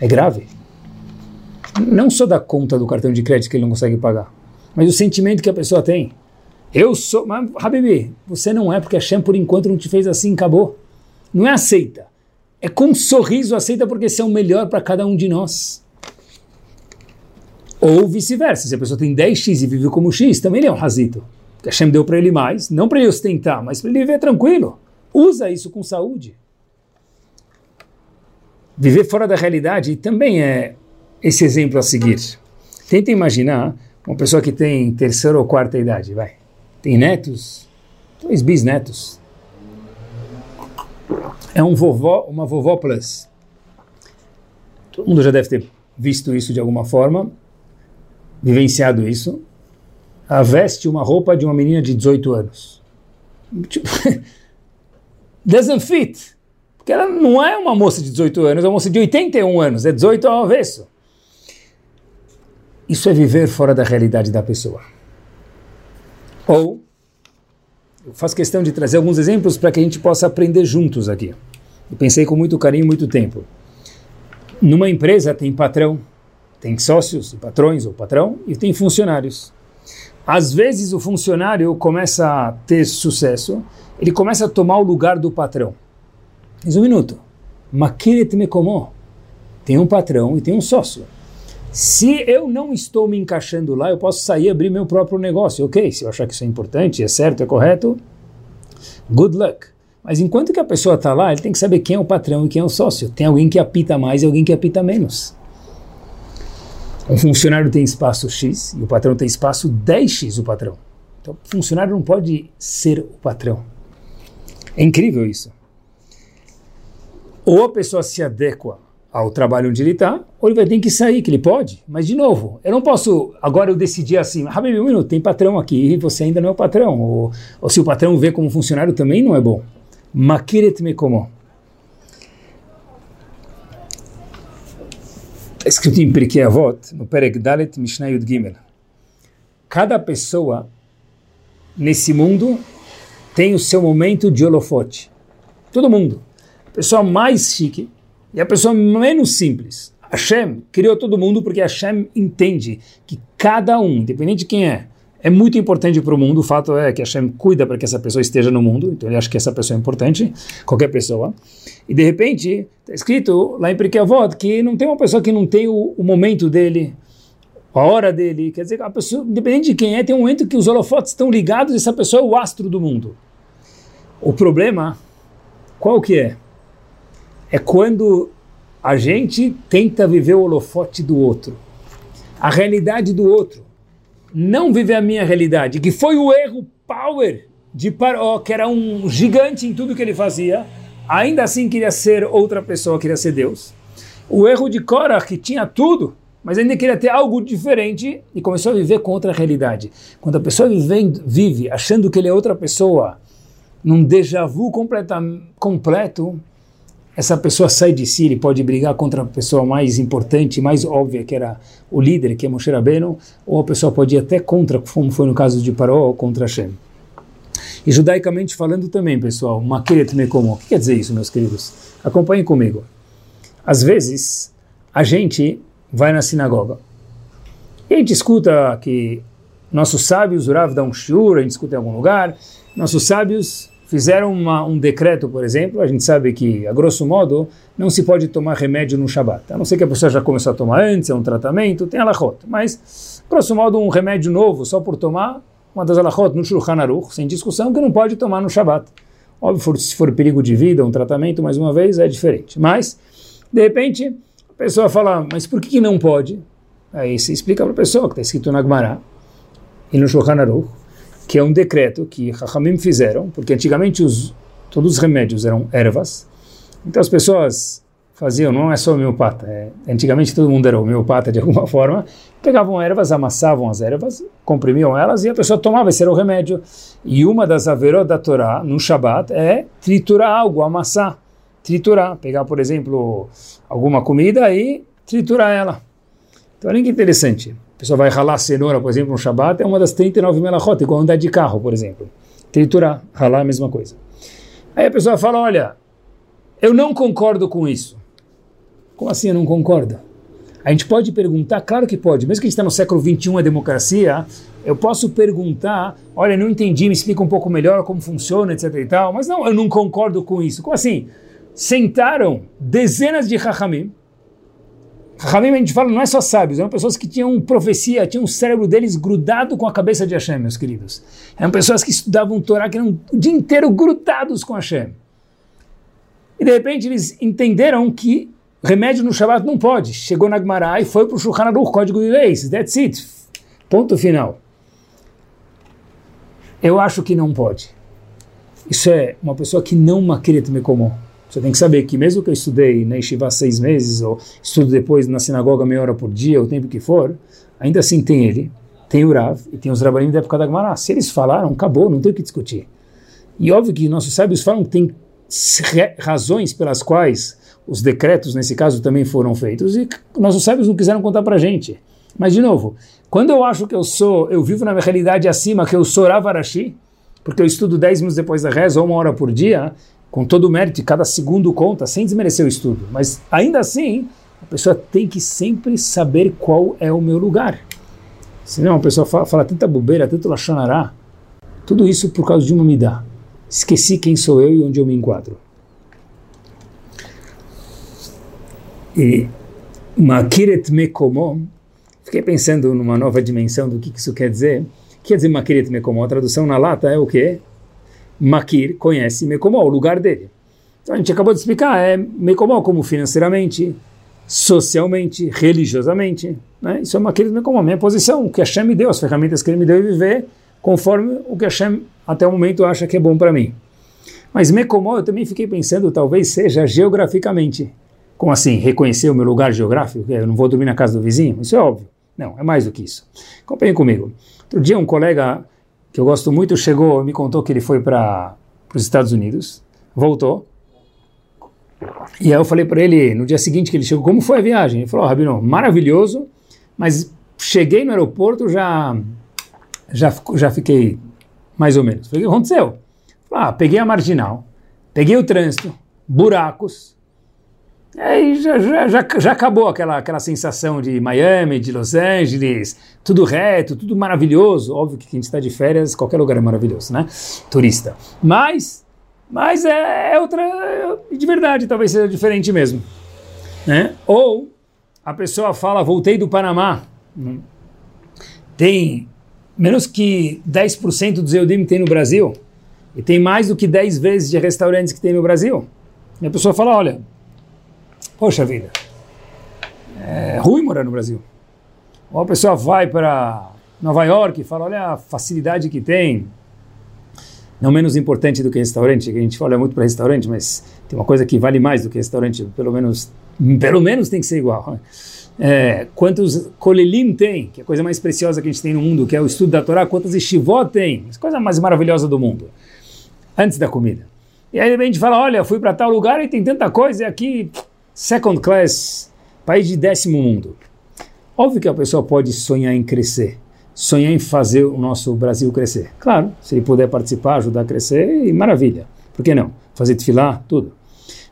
É grave. Não só da conta do cartão de crédito que ele não consegue pagar mas o sentimento que a pessoa tem. Eu sou. Mas, Habibi, você não é, porque a Shem por enquanto não te fez assim, acabou. Não é aceita. É com um sorriso aceita porque você é o melhor para cada um de nós. Ou vice-versa. Se a pessoa tem 10x e vive como x, também ele é um razito. a Hashem deu para ele mais, não para ele ostentar, mas para ele viver tranquilo. Usa isso com saúde. Viver fora da realidade também é esse exemplo a seguir. Tenta imaginar uma pessoa que tem terceira ou quarta idade, vai. Tem netos, dois bisnetos. É um vovó, uma vovó plus. Todo mundo já deve ter visto isso de alguma forma, vivenciado isso. Ela veste uma roupa de uma menina de 18 anos. Tipo, doesn't fit. Porque ela não é uma moça de 18 anos, é uma moça de 81 anos, é 18 ao avesso. Isso é viver fora da realidade da pessoa. Ou, eu faço questão de trazer alguns exemplos para que a gente possa aprender juntos aqui. Eu pensei com muito carinho, muito tempo. Numa empresa tem patrão, tem sócios, patrões ou patrão, e tem funcionários. Às vezes o funcionário começa a ter sucesso, ele começa a tomar o lugar do patrão. Mas um minuto. Tem um patrão e tem um sócio. Se eu não estou me encaixando lá, eu posso sair e abrir meu próprio negócio. Ok, se eu achar que isso é importante, é certo, é correto, good luck. Mas enquanto que a pessoa está lá, ele tem que saber quem é o patrão e quem é o sócio. Tem alguém que apita mais e alguém que apita menos. Um funcionário tem espaço X e o patrão tem espaço 10X, o patrão. Então, o funcionário não pode ser o patrão. É incrível isso. Ou a pessoa se adequa ao trabalho onde ele está, ou ele vai ter que sair, que ele pode. Mas, de novo, eu não posso, agora eu decidir assim, Habib, um minuto, tem patrão aqui e você ainda não é o patrão. Ou, ou se o patrão vê como funcionário também não é bom. Makiret me como. Está escrito em Pirkei Avot, no Perek Dalet Mishnah Yud Gimel. Cada pessoa nesse mundo tem o seu momento de holofote. Todo mundo. A pessoa mais chique, e a pessoa menos simples. Hashem criou todo mundo porque Hashem entende que cada um, independente de quem é, é muito importante para o mundo. O fato é que Hashem cuida para que essa pessoa esteja no mundo, então ele acha que essa pessoa é importante, qualquer pessoa. E de repente, está escrito lá em Pirkei que não tem uma pessoa que não tem o, o, momento dele, a hora dele. Quer dizer, a pessoa, independente de quem é, tem um momento que os holofotes estão ligados e essa pessoa é o astro do mundo. O problema, qual que é? É quando a gente tenta viver o holofote do outro, a realidade do outro não viver a minha realidade, que foi o erro power de Paró, que era um gigante em tudo que ele fazia, ainda assim queria ser outra pessoa, queria ser Deus. O erro de Korah, que tinha tudo, mas ainda queria ter algo diferente e começou a viver com outra realidade. Quando a pessoa vive, vive achando que ele é outra pessoa, num déjà vu completa, completo, essa pessoa sai de si, ele pode brigar contra a pessoa mais importante, mais óbvia, que era o líder, que é Moshe Rabbeinu, ou a pessoa pode ir até contra, como foi no caso de Paró, ou contra Hashem. E judaicamente falando também, pessoal, Makeret Mekomo. O que quer dizer isso, meus queridos? Acompanhem comigo. Às vezes, a gente vai na sinagoga e a gente escuta que nossos sábios, o Rav dá um shiur, a gente escuta em algum lugar, nossos sábios fizeram uma, um decreto, por exemplo, a gente sabe que, a grosso modo, não se pode tomar remédio no Shabat. A não ser que a pessoa já começou a tomar antes, é um tratamento, tem alahot. Mas, grosso modo, um remédio novo só por tomar, uma das alahot no Shulchan Aruch, sem discussão, que não pode tomar no Shabat. Óbvio, se for perigo de vida, um tratamento, mais uma vez, é diferente. Mas, de repente, a pessoa fala, mas por que, não pode? Aí se explica para a pessoa, que está escrito na Gemara e no Shulchan Aruch, que é um decreto que Rahamim fizeram, porque antigamente os, todos os remédios eram ervas, então as pessoas faziam, não é só homeopata, é, antigamente todo mundo era homeopata de alguma forma, pegavam ervas, amassavam as ervas, comprimiam elas e a pessoa tomava, esse era o remédio. E uma das averot da Torá, no Shabat, é triturar algo, amassar, triturar, pegar, por exemplo, alguma comida e triturar ela. Então olha que interessante. A pessoa vai ralar cenoura, por exemplo, no Shabat, é uma das 39 melachot, igual andar de carro, por exemplo. Triturar, ralar a mesma coisa. Aí a pessoa fala, olha, eu não concordo com isso. Como assim eu não concordo? A gente pode perguntar, claro que pode, mesmo que a gente está no século XXI, a democracia, eu posso perguntar, olha, não entendi, me explica um pouco melhor como funciona, etc e tal, mas não, eu não concordo com isso. Como assim? Sentaram dezenas de hachamim, Ramim, a gente fala, não é só sábios, eram pessoas que tinham profecia, tinham o cérebro deles grudado com a cabeça de Hashem, meus queridos. Eram pessoas que estudavam Torá, que eram o dia inteiro grudados com Hashem. E de repente eles entenderam que remédio no Shabbat não pode. Chegou na Gemara e foi para o Shulchan Aruch, código de leis, that's it. Ponto final. Eu acho que não pode. Isso é uma pessoa que não maqueret me comum. Você tem que saber que mesmo que eu estudei na Yeshiva seis meses, ou estudo depois na sinagoga meia hora por dia, o tempo que for, ainda assim tem ele, tem o Rav e tem os Rabanim da época da Gemara. Se eles falaram, acabou, não tem o que discutir. E óbvio que nossos sábios falam que tem razões pelas quais os decretos, nesse caso, também foram feitos, e nossos sábios não quiseram contar para gente. Mas, de novo, quando eu acho que eu sou, eu vivo na minha realidade acima, que eu sou Ravarashi, porque eu estudo 10 minutos depois da reza, ou uma hora por dia, com todo o mérito, cada segundo conta, sem desmerecer o estudo. Mas ainda assim, a pessoa tem que sempre saber qual é o meu lugar. Senão a pessoa fala, fala tanta bobeira, tanto lachonará, tudo isso por causa de uma midá. Esqueci quem sou eu e onde eu me enquadro. E Makiret Mekomo, fiquei pensando numa nova dimensão do que isso quer dizer. Quer dizer Makiret Mekomo? A tradução na lata é o quê? Makir conhece Mekomó, o lugar dele. Então a gente acabou de explicar, é Mekomó como financeiramente, socialmente, religiosamente. Né? Isso é Makir Mekomó, minha posição, o que Hashem me deu, as ferramentas que ele me deu e viver conforme o que Hashem até o momento acha que é bom para mim. Mas Mekomó eu também fiquei pensando, talvez seja geograficamente. Como assim? Reconhecer o meu lugar geográfico? Eu não vou dormir na casa do vizinho? Isso é óbvio. Não, é mais do que isso. Acompanhe comigo. Outro dia um colega que eu gosto muito, chegou me contou que ele foi para os Estados Unidos, voltou. E aí eu falei para ele, no dia seguinte que ele chegou, como foi a viagem? Ele falou, oh, Rabino, maravilhoso, mas cheguei no aeroporto, já, já, já fiquei mais ou menos. Falei, o que aconteceu? Ah, peguei a marginal, peguei o trânsito, buracos, Aí já, já, já, já acabou aquela, aquela sensação de Miami, de Los Angeles, tudo reto, tudo maravilhoso. Óbvio que quem está de férias, qualquer lugar é maravilhoso, né? Turista. Mas, mas é, é outra, é, de verdade, talvez seja diferente mesmo. Né? Ou a pessoa fala, voltei do Panamá. Tem menos que 10% dos Eudim tem no Brasil. E tem mais do que 10 vezes de restaurantes que tem no Brasil. E a pessoa fala, olha, poxa vida, é ruim morar no Brasil. Ou a pessoa vai para Nova York e fala, olha a facilidade que tem. Não menos importante do que restaurante, que a gente olha muito para restaurante, mas tem uma coisa que vale mais do que restaurante, pelo menos, pelo menos tem que ser igual. É, quantos kolelim tem, que é a coisa mais preciosa que a gente tem no mundo, que é o estudo da Torá, quantas estivó tem, a coisa mais maravilhosa do mundo, antes da comida. E aí a gente fala, olha, fui para tal lugar e tem tanta coisa, e aqui second class, país de décimo mundo. Óbvio que a pessoa pode sonhar em crescer, sonhar em fazer o nosso Brasil crescer. Claro, se ele puder participar, ajudar a crescer, maravilha. Por que não? Fazer desfilar, tudo.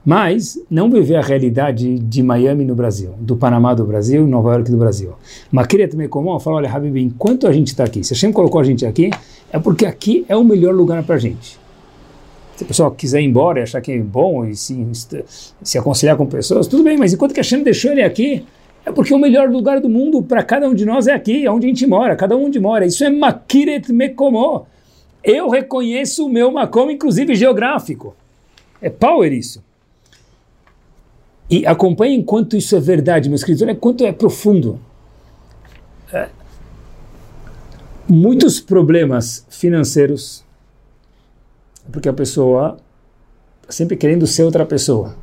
Mas não viver a realidade de Miami no Brasil, do Panamá do Brasil, Nova York do Brasil. Mas queria também como falar, olha, Habib, enquanto a gente está aqui, se a gente colocou a gente aqui, é porque aqui é o melhor lugar para a gente. Se a pessoa quiser ir embora e achar que é bom e se, se aconselhar com pessoas, tudo bem, mas enquanto que a Hashem deixou ele aqui, é porque o melhor lugar do mundo para cada um de nós é aqui, é onde a gente mora, cada um onde mora. Isso é Makiret Mekomo. Eu reconheço o meu Makom, inclusive geográfico. É power isso. E acompanhem quanto isso é verdade, meus queridos. Olha quanto é profundo. É. Muitos problemas financeiros porque a pessoa está sempre querendo ser outra pessoa.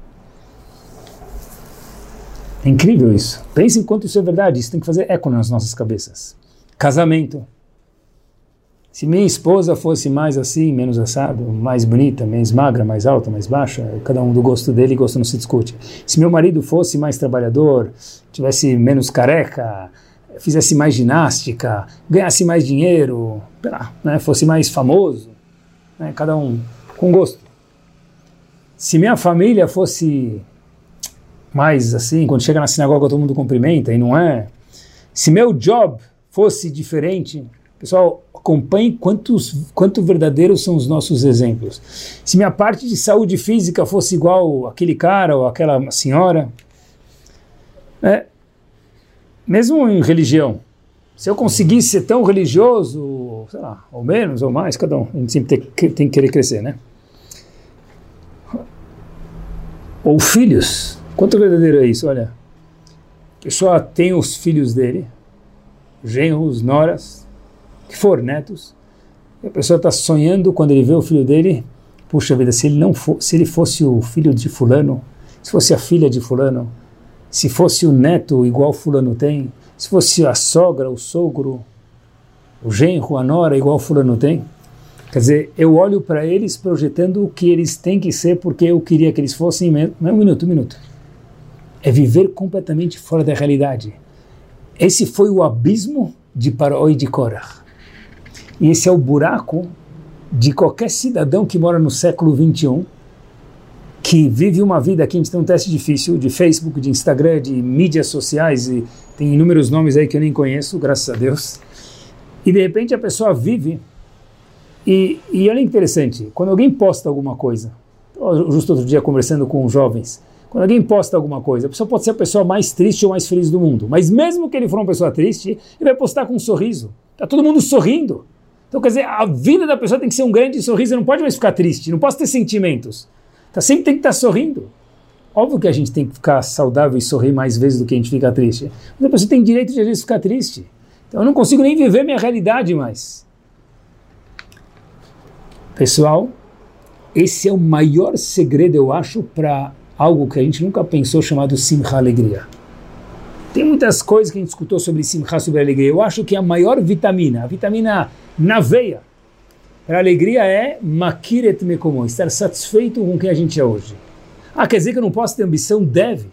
É incrível isso. Pense em quanto isso é verdade. Isso tem que fazer eco nas nossas cabeças. Casamento. Se minha esposa fosse mais assim, menos assado, mais bonita, mais magra, mais alta, mais baixa, cada um do gosto dele, gosto não se discute. Se meu marido fosse mais trabalhador, tivesse menos careca, fizesse mais ginástica, ganhasse mais dinheiro, lá, né, fosse mais famoso, né? cada um com gosto. Se minha família fosse mais assim, quando chega na sinagoga todo mundo cumprimenta e não é. Se meu job fosse diferente, pessoal, acompanhe quantos, quanto verdadeiros são os nossos exemplos. Se minha parte de saúde física fosse igual aquele cara ou aquela senhora, né? mesmo em religião, se eu conseguisse ser tão religioso, sei lá, ou menos, ou mais, cada um, a gente sempre tem, que querer crescer, né? Ou filhos, quanto verdadeiro é isso? Olha, a pessoa tem os filhos dele, genros, noras, que for, netos, e a pessoa está sonhando quando ele vê o filho dele, puxa vida, se ele não for, se ele fosse o filho de fulano, se fosse a filha de fulano, se fosse o neto igual fulano tem, se fosse a sogra, o sogro, o genro, a nora, igual fulano tem. Quer dizer, eu olho para eles projetando o que eles têm que ser porque eu queria que eles fossem. Não, um minuto, um minuto. É viver completamente fora da realidade. Esse foi o abismo de Paró e de Korah. E esse é o buraco de qualquer cidadão que mora no século 21 que vive uma vida aqui, a gente tem um teste difícil de Facebook, de Instagram, de mídias sociais, e tem inúmeros nomes aí que eu nem conheço, graças a Deus. E de repente a pessoa vive, e, e olha interessante, quando alguém posta alguma coisa, justo outro dia conversando com jovens, quando alguém posta alguma coisa, a pessoa pode ser a pessoa mais triste ou mais feliz do mundo, mas mesmo que ele for uma pessoa triste, ele vai postar com um sorriso. Está todo mundo sorrindo. Então, quer dizer, a vida da pessoa tem que ser um grande sorriso, não pode mais ficar triste, não pode ter sentimentos. Tá, sempre tem que estar tá sorrindo. Óbvio que a gente tem que ficar saudável e sorrir mais vezes do que a gente fica triste. Mas a pessoa tem direito de às vezes ficar triste. Então eu não consigo nem viver minha realidade mais. Pessoal, esse é o maior segredo, eu acho, para algo que a gente nunca pensou chamado simcha alegria. Tem muitas coisas que a gente escutou sobre simcha, sobre alegria. Eu acho que a maior vitamina, a vitamina na veia, a alegria é makiret mekomon, estar satisfeito com quem a gente é hoje. Ah, quer dizer que eu não posso ter ambição? Deve.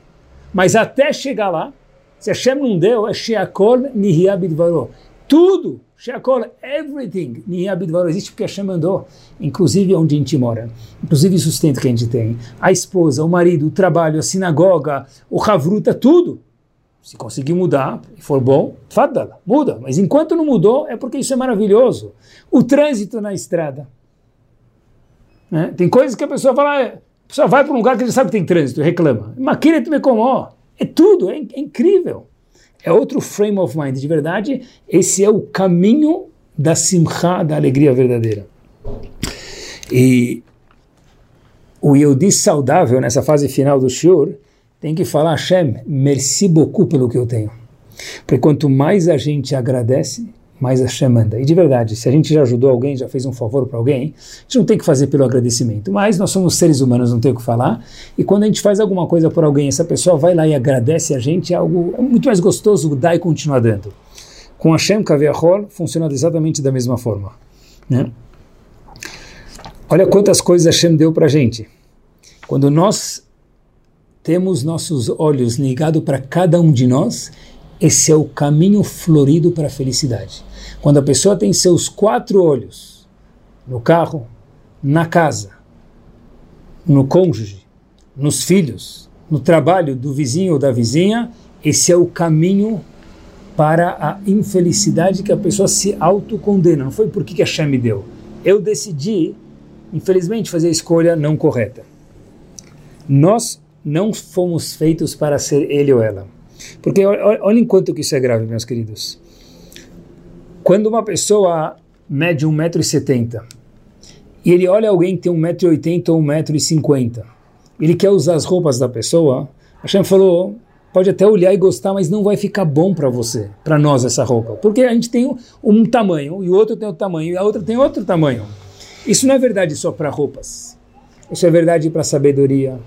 Mas até chegar lá, se Hashem não deu, é sheakol nihiyabidvaro. tudo, Sheakol, everything, Nihabidvaro existe porque Hashem mandou, inclusive onde a gente mora, inclusive o sustento que a gente tem, a esposa, o marido, o trabalho, a sinagoga, o Havruta, tudo. Se conseguir mudar e for bom, fadala, muda. Mas enquanto não mudou, é porque isso é maravilhoso. O trânsito na estrada. Né? Tem coisas que a pessoa fala, ah, a pessoa vai para um lugar que ele sabe que tem trânsito e reclama. Maquina me comó. É tudo, é, é incrível. É outro frame of mind. De verdade, esse é o caminho da simcha, da alegria verdadeira. E o Yehudi saudável nessa fase final do Shur tem que falar, Hashem, merci beaucoup pelo que eu tenho. Porque quanto mais a gente agradece, mais Hashem manda. E de verdade, se a gente já ajudou alguém, já fez um favor para alguém, a gente não tem que fazer pelo agradecimento. Mas nós somos seres humanos, não tem o que falar. E quando a gente faz alguma coisa por alguém, essa pessoa vai lá e agradece a gente, é algo é muito mais gostoso dar e continuar dando. Com Hashem Kaviahol, funciona exatamente da mesma forma. Né? Olha quantas coisas Hashem deu para a gente. Quando nós temos nossos olhos ligados para cada um de nós, esse é o caminho florido para a felicidade. Quando a pessoa tem seus quatro olhos no carro, na casa, no cônjuge, nos filhos, no trabalho do vizinho ou da vizinha, esse é o caminho para a infelicidade que a pessoa se autocondena. Não foi porque que a Hashem me deu. Eu decidi, infelizmente, fazer a escolha não correta. Nós não fomos feitos para ser ele ou ela. Porque olha enquanto que isso é grave, meus queridos. Quando uma pessoa mede 1,70m e ele olha alguém que tem 1,80m ou 1,50m, ele quer usar as roupas da pessoa, a Hashem falou, pode até olhar e gostar, mas não vai ficar bom para você, para nós essa roupa. Porque a gente tem um tamanho e o outro tem outro tamanho e a outra tem outro tamanho. Isso não é verdade só para roupas. Isso é verdade para sabedoria,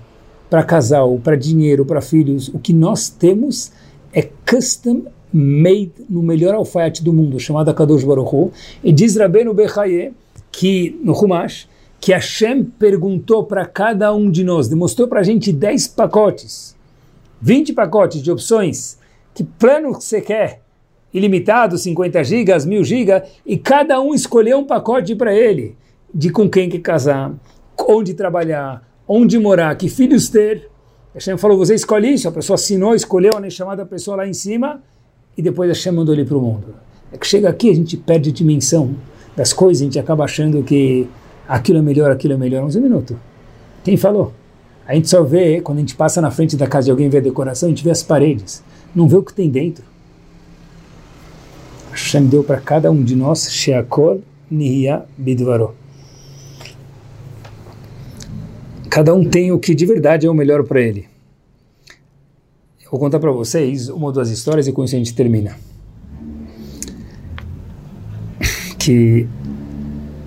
para casal, para dinheiro, para filhos. O que nós temos é custom made no melhor alfaiate do mundo, chamado Kadosh Baruch Hu. E diz Rabbeinu Bechaye, que no Humash, que Hashem perguntou para cada um de nós, demonstrou para a gente 10 pacotes, 20 pacotes de opções, que plano você quer, ilimitado, 50 gigas, 1000 gigas, e cada um escolheu um pacote para ele, de com quem que casar, onde trabalhar, onde morar, que filhos ter. Hashem falou, você escolhe isso, a pessoa assinou, escolheu a chamada pessoa lá em cima, e depois Hashem mandou ele para o mundo. É que chega aqui, a gente perde a dimensão das coisas, a gente acaba achando que aquilo é melhor, aquilo é melhor. Mas um minuto. Quem falou? A gente só vê, quando a gente passa na frente da casa de alguém e vê a decoração, a gente vê as paredes, não vê o que tem dentro. Hashem deu para cada um de nós, Sheakol Nihya Bidvaro. Cada um tem o que de verdade é o melhor para ele. Vou contar para vocês uma ou duas histórias e com isso a gente termina. Que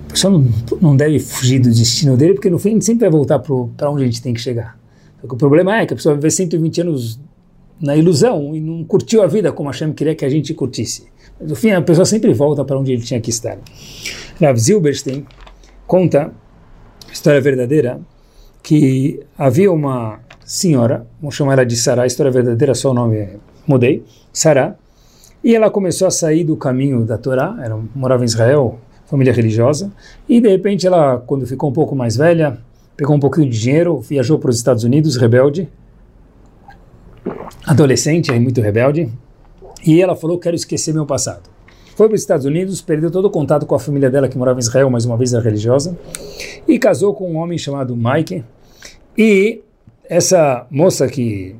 a pessoa não, não deve fugir do destino dele, porque no fim a gente sempre vai voltar para onde a gente tem que chegar. O problema é que a pessoa vai viver 120 anos na ilusão e não curtiu a vida como a Hashem queria que a gente curtisse. Mas no fim a pessoa sempre volta para onde ele tinha que estar. Rav Zilberstein conta, história verdadeira, que havia uma senhora, vamos chamar ela de Sará, a história verdadeira, só o nome mudei, Sará, e ela começou a sair do caminho da Torá, ela morava em Israel, família religiosa, e de repente ela, quando ficou um pouco mais velha, pegou um pouquinho de dinheiro, viajou para os Estados Unidos, rebelde, adolescente, muito rebelde, e ela falou, quero esquecer meu passado. Foi para os Estados Unidos, perdeu todo o contato com a família dela que morava em Israel, mais uma vez era religiosa, e casou com um homem chamado Mike, e essa moça que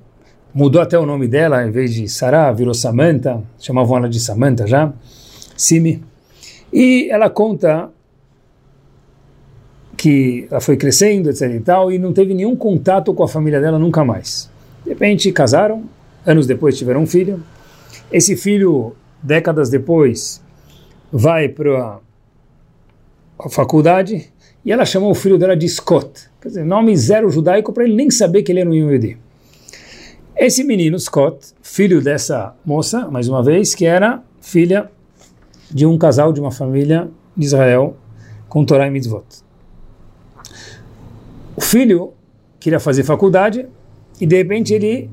mudou até o nome dela, em vez de Sarah, virou Samantha, chamavam ela de Samantha já, Simi. E ela conta que ela foi crescendo, etc e tal, e não teve nenhum contato com a família dela nunca mais. De repente casaram, anos depois tiveram um filho. Esse filho, décadas depois, vai para a faculdade e ela chamou o filho dela de Scott. Quer dizer, nome zero judaico para ele nem saber que ele era um Yehudi. Esse menino, Scott, filho dessa moça, mais uma vez, que era filha de um casal de uma família de Israel com Torah e Mitzvot. O filho queria fazer faculdade e de repente ele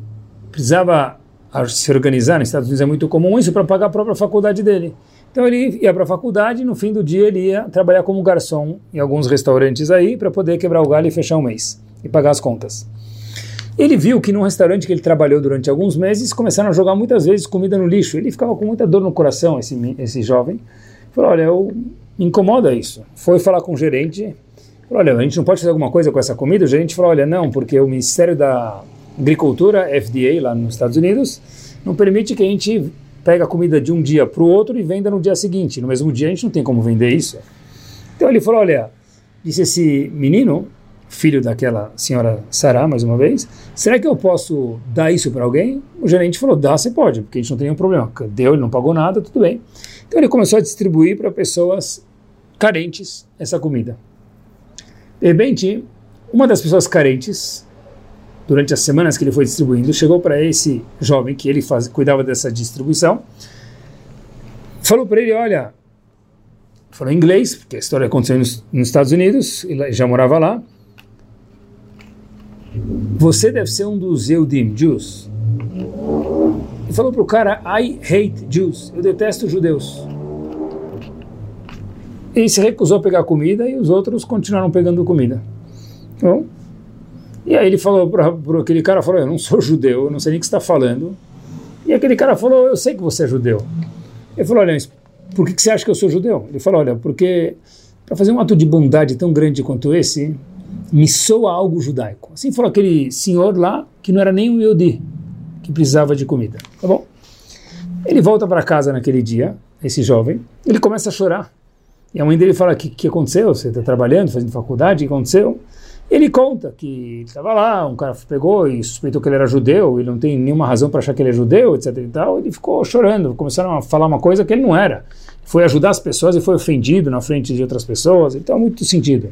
precisava se organizar, nos Estados Unidos é muito comum isso, para pagar a própria faculdade dele. Então ele ia para a faculdade e no fim do dia ele ia trabalhar como garçom em alguns restaurantes aí para poder quebrar o galho e fechar um mês e pagar as contas. Ele viu que num restaurante que ele trabalhou durante alguns meses começaram a jogar muitas vezes comida no lixo. Ele ficava com muita dor no coração, esse, esse jovem. Falou: Olha, eu, me incomoda isso. Foi falar com o gerente. Falou: Olha, a gente não pode fazer alguma coisa com essa comida? O gerente falou: Olha, não, porque o Ministério da Agricultura, FDA, lá nos Estados Unidos, não permite que a gente pega a comida de um dia para o outro e venda no dia seguinte. No mesmo dia a gente não tem como vender isso. Então ele falou: olha, disse esse menino, filho daquela senhora Sarah, mais uma vez, será que eu posso dar isso para alguém? O gerente falou: dá, você pode, porque a gente não tem nenhum problema. Deu, ele não pagou nada, tudo bem. Então ele começou a distribuir para pessoas carentes essa comida. De repente, uma das pessoas carentes durante as semanas que ele foi distribuindo, chegou para esse jovem que ele faz, cuidava dessa distribuição, falou para ele, olha, falou em inglês, porque a história aconteceu nos, nos Estados Unidos, ele já morava lá, você deve ser um dos Eudim, Jews. E falou para o cara, I hate Jews, eu detesto judeus. E se recusou a pegar comida e os outros continuaram pegando comida. Bom, e aí ele falou para aquele cara, falou, eu não sou judeu, eu não sei nem o que está falando. E aquele cara falou, eu sei que você é judeu. Ele falou, olha, por que, que você acha que eu sou judeu? Ele falou, olha, porque para fazer um ato de bondade tão grande quanto esse, me soa algo judaico. Assim falou aquele senhor lá, que não era nem um Yodi, que precisava de comida. Tá bom? Ele volta para casa naquele dia, esse jovem, ele começa a chorar. E a mãe dele fala, o que, que aconteceu? Você está trabalhando, fazendo faculdade, o que aconteceu? Ele conta que estava lá, um cara pegou e suspeitou que ele era judeu, ele não tem nenhuma razão para achar que ele é judeu, etc. E tal. Ele ficou chorando, começaram a falar uma coisa que ele não era. Foi ajudar as pessoas e foi ofendido na frente de outras pessoas, então muito sentido.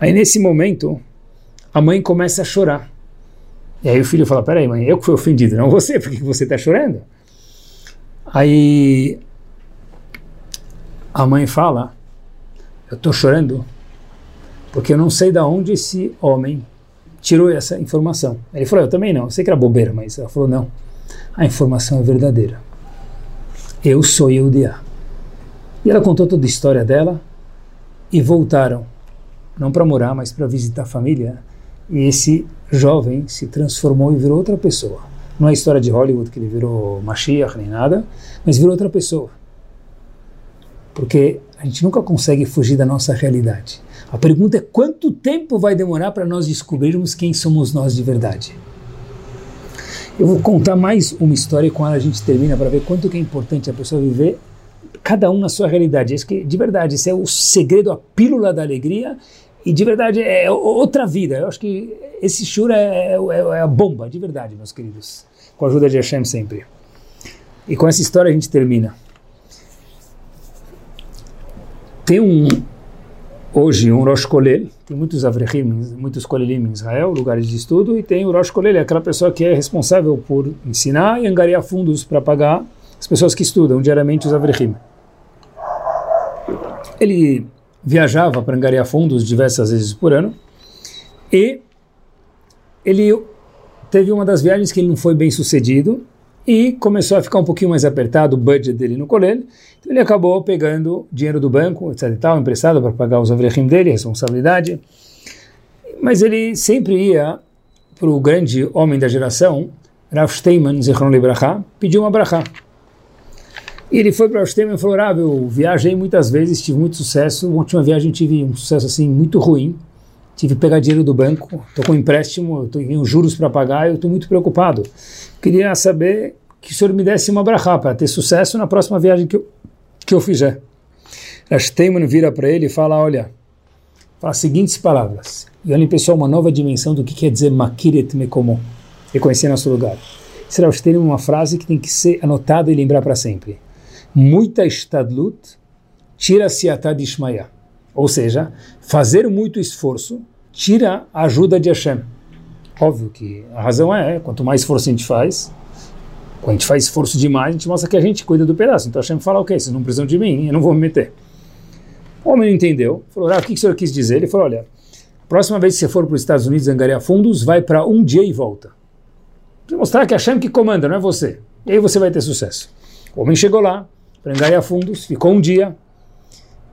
Aí nesse momento, a mãe começa a chorar. E aí o filho fala: Peraí, mãe, eu que fui ofendido, não você, por que você está chorando? Aí a mãe fala: Eu estou chorando porque eu não sei de onde esse homem tirou essa informação. Ele falou, eu também não, eu sei que era bobeira, mas ela falou, não, a informação é verdadeira. Eu sou Eudia. E ela contou toda a história dela e voltaram, não para morar, mas para visitar a família. E esse jovem se transformou e virou outra pessoa. Não é história de Hollywood que ele virou Mashiach nem nada, mas virou outra pessoa. Porque a gente nunca consegue fugir da nossa realidade. A pergunta é quanto tempo vai demorar para nós descobrirmos quem somos nós de verdade? Eu vou contar mais uma história e com ela a gente termina para ver quanto que é importante a pessoa viver cada um na sua realidade. Isso que de verdade, esse é o segredo, a pílula da alegria e de verdade é outra vida. Eu acho que esse shura é, é, é a bomba, de verdade, meus queridos. Com a ajuda de Hashem sempre. E com essa história a gente termina. Tem um, hoje um Rosh Kolel, tem muitos Avrechim, muitos Kolelim em Israel, lugares de estudo, e tem o Rosh Kolel, é aquela pessoa que é responsável por ensinar e angariar fundos para pagar as pessoas que estudam diariamente os Avrechim. Ele viajava para angariar fundos diversas vezes por ano, e ele teve uma das viagens que ele não foi bem sucedido, e começou a ficar um pouquinho mais apertado o budget dele no colégio, então ele acabou pegando dinheiro do banco, etc e tal, emprestado para pagar os avrechim dele, responsabilidade, mas ele sempre ia para o grande homem da geração, Rav Steinman, Zichron Libraha, pediu uma brachá. E ele foi para o Steinman e falou, Rav, eu viajei muitas vezes, tive muito sucesso, na última viagem tive um sucesso assim muito ruim, tive que pegar dinheiro do banco, estou com empréstimo, tenho juros para pagar, eu estou muito preocupado. Queria saber que o senhor me desse uma brachá para ter sucesso na próxima viagem que eu, que eu fizer. Rashteiman vira para ele e fala, olha, fala as seguintes palavras. E olhem, pessoal, uma nova dimensão do que quer dizer makiret mekomo, reconhecer nosso lugar. Será Rashteiman uma frase que tem que ser anotada e lembrar para sempre. Muita estadlut tira-se atad ishmaya. Ou seja, fazer muito esforço tira a ajuda de Hashem. Óbvio que a razão é, quanto mais esforço a gente faz, quando a gente faz esforço demais, a gente mostra que a gente cuida do pedaço. Então Hashem fala, ok, vocês não precisam de mim, eu não vou me meter. O homem não entendeu, falou, ah, o que o senhor quis dizer? Ele falou, olha, próxima vez que você for para os Estados Unidos angariar fundos, vai para um dia e volta. Precisa mostrar que é Hashem que comanda, não é você. E aí você vai ter sucesso. O homem chegou lá, para angariar fundos, ficou um dia.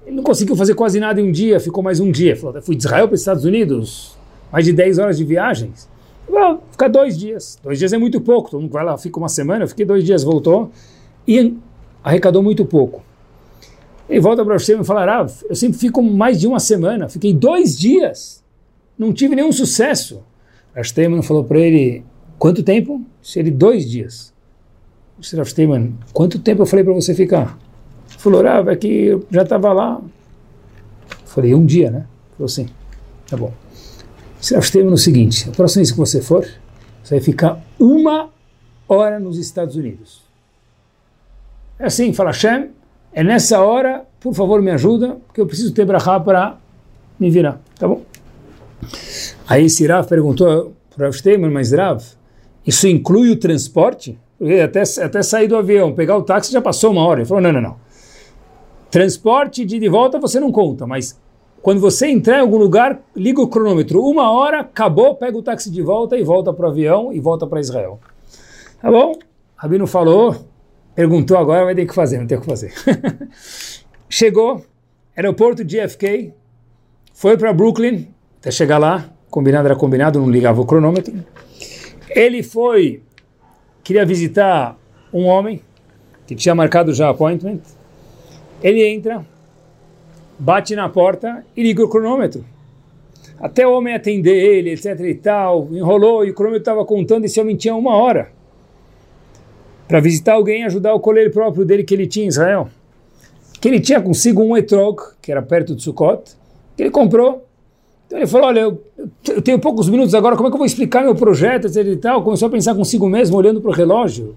Ele não conseguiu fazer quase nada em um dia, ficou mais um dia. Falou, fui de Israel para os Estados Unidos, mais de 10 horas de viagens. Falou, ficar dois dias. Dois dias é muito pouco. Todo mundo vai lá, fica uma semana. Eu fiquei dois dias, voltou. E arrecadou muito pouco. Ele volta para você e fala, ah, eu sempre fico mais de uma semana. Fiquei dois dias. Não tive nenhum sucesso. Rav Steinman falou para ele, quanto tempo? Se ele, dois dias. Disse Rav Steinman, quanto tempo eu falei para você ficar? Falou, Rav, é que eu já estava lá. Falei, um dia, né? Falou assim, tá bom. Disse Rav Steinman o seguinte, a próxima vez que você for, você vai ficar uma hora nos Estados Unidos. É assim, fala Hashem, é nessa hora, por favor me ajuda, porque eu preciso ter brachá para me virar, tá bom? Aí esse Rav perguntou para o Steinman, mas Rav, isso inclui o transporte? Porque até, até sair do avião, pegar o táxi já passou uma hora. Ele falou, não, não, não. Transporte de, de volta você não conta, mas quando você entrar em algum lugar, liga o cronômetro. Uma hora, acabou, pega o táxi de volta e volta para o avião e volta para Israel. Tá bom? Rabino falou, perguntou agora, vai ter que fazer, não tem o que fazer. Chegou, aeroporto de JFK, foi para Brooklyn, até chegar lá, combinado era combinado, não ligava o cronômetro. Ele foi, queria visitar um homem que tinha marcado já appointment. Ele entra, bate na porta e liga o cronômetro. Até o homem atender ele, etc e tal, enrolou e o cronômetro estava contando, esse homem tinha uma hora para visitar alguém e ajudar o coleiro próprio dele que ele tinha em Israel. Que ele tinha consigo um etrog, que era perto de Sukkot, que ele comprou então ele falou, olha, eu, eu, tenho poucos minutos agora, como é que eu vou explicar meu projeto, etc e tal? Começou a pensar consigo mesmo, olhando para o relógio.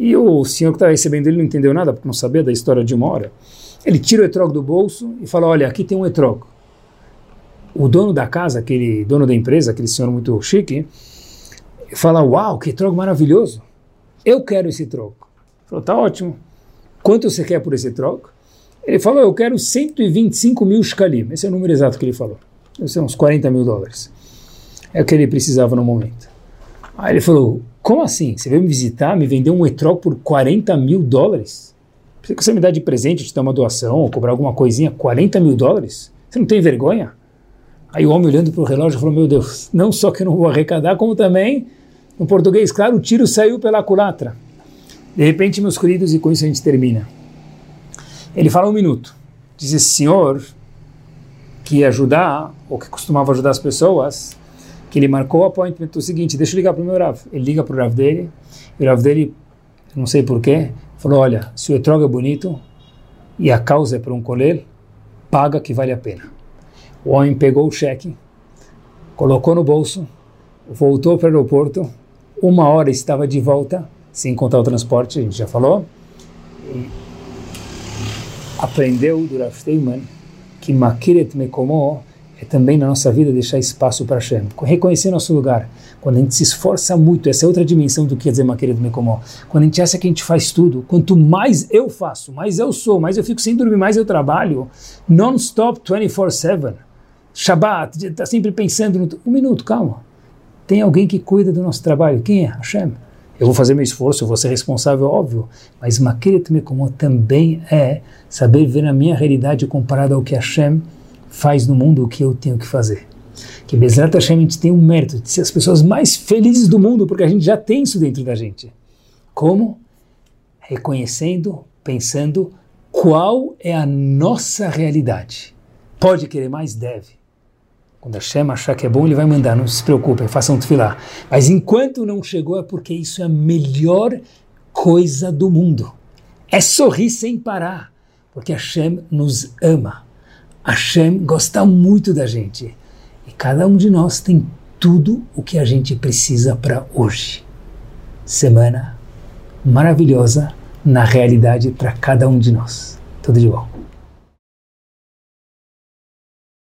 E o senhor que estava recebendo ele não entendeu nada, porque não sabia da história de uma hora. Ele tira o etrog do bolso e fala, olha, aqui tem um etrog. O dono da casa, aquele dono da empresa, aquele senhor muito chique, fala, uau, que etrog maravilhoso. Eu quero esse etrog. Falou, tá ótimo. Quanto você quer por esse etrog? Ele falou, eu quero 125 mil shkalim. Esse é o número exato que ele falou deve ser uns 40 mil dólares. É o que ele precisava no momento. Aí ele falou, como assim? Você veio me visitar, me vender um etrog por 40 mil dólares? Precisa que você me dá de presente, te dar uma doação, ou cobrar alguma coisinha, 40 mil dólares? Você não tem vergonha? Aí o homem olhando para o relógio falou, meu Deus, não só que eu não vou arrecadar, como também, no português, claro, o tiro saiu pela culatra. De repente, meus queridos, e com isso a gente termina. Ele fala um minuto. Diz esse senhor, que ia ajudar, ou que costumava ajudar as pessoas, que ele marcou o appointment o seguinte, deixa eu ligar para o meu Rav. Ele liga para o Rav dele, e o Rav dele, não sei porquê, falou, olha, se o etrog é bonito, e a causa é para um colher, paga que vale a pena. O homem pegou o cheque, colocou no bolso, voltou para o aeroporto, uma hora estava de volta, sem contar o transporte, a gente já falou, aprendeu do Rav Steinman que Makiret Mekomo é também na nossa vida deixar espaço para Hashem, reconhecer nosso lugar. Quando a gente se esforça muito, essa é outra dimensão do que quer dizer Makiret Mekomo. Quando a gente acha que a gente faz tudo, quanto mais eu faço, mais eu sou, mais eu fico sem dormir, mais eu trabalho, non-stop, 24-7. Shabbat, está sempre pensando no. Um minuto, calma. Tem alguém que cuida do nosso trabalho. Quem é? Hashem. Eu vou fazer meu esforço, eu vou ser responsável, óbvio, mas Makeret Mekomot também é saber ver a minha realidade comparada ao que Hashem faz no mundo, o que eu tenho que fazer. Que Bezerra Hashem a gente tem um mérito de ser as pessoas mais felizes do mundo, porque a gente já tem isso dentro da gente. Como? Reconhecendo, pensando qual é a nossa realidade. Pode querer mais? Deve. Quando Hashem achar que é bom, ele vai mandar, não se preocupe, façam tefilá. Mas enquanto não chegou, é porque isso é a melhor coisa do mundo. É sorrir sem parar, porque Hashem nos ama. Hashem gosta muito da gente. E cada um de nós tem tudo o que a gente precisa para hoje. Semana maravilhosa na realidade para cada um de nós. Tudo de bom.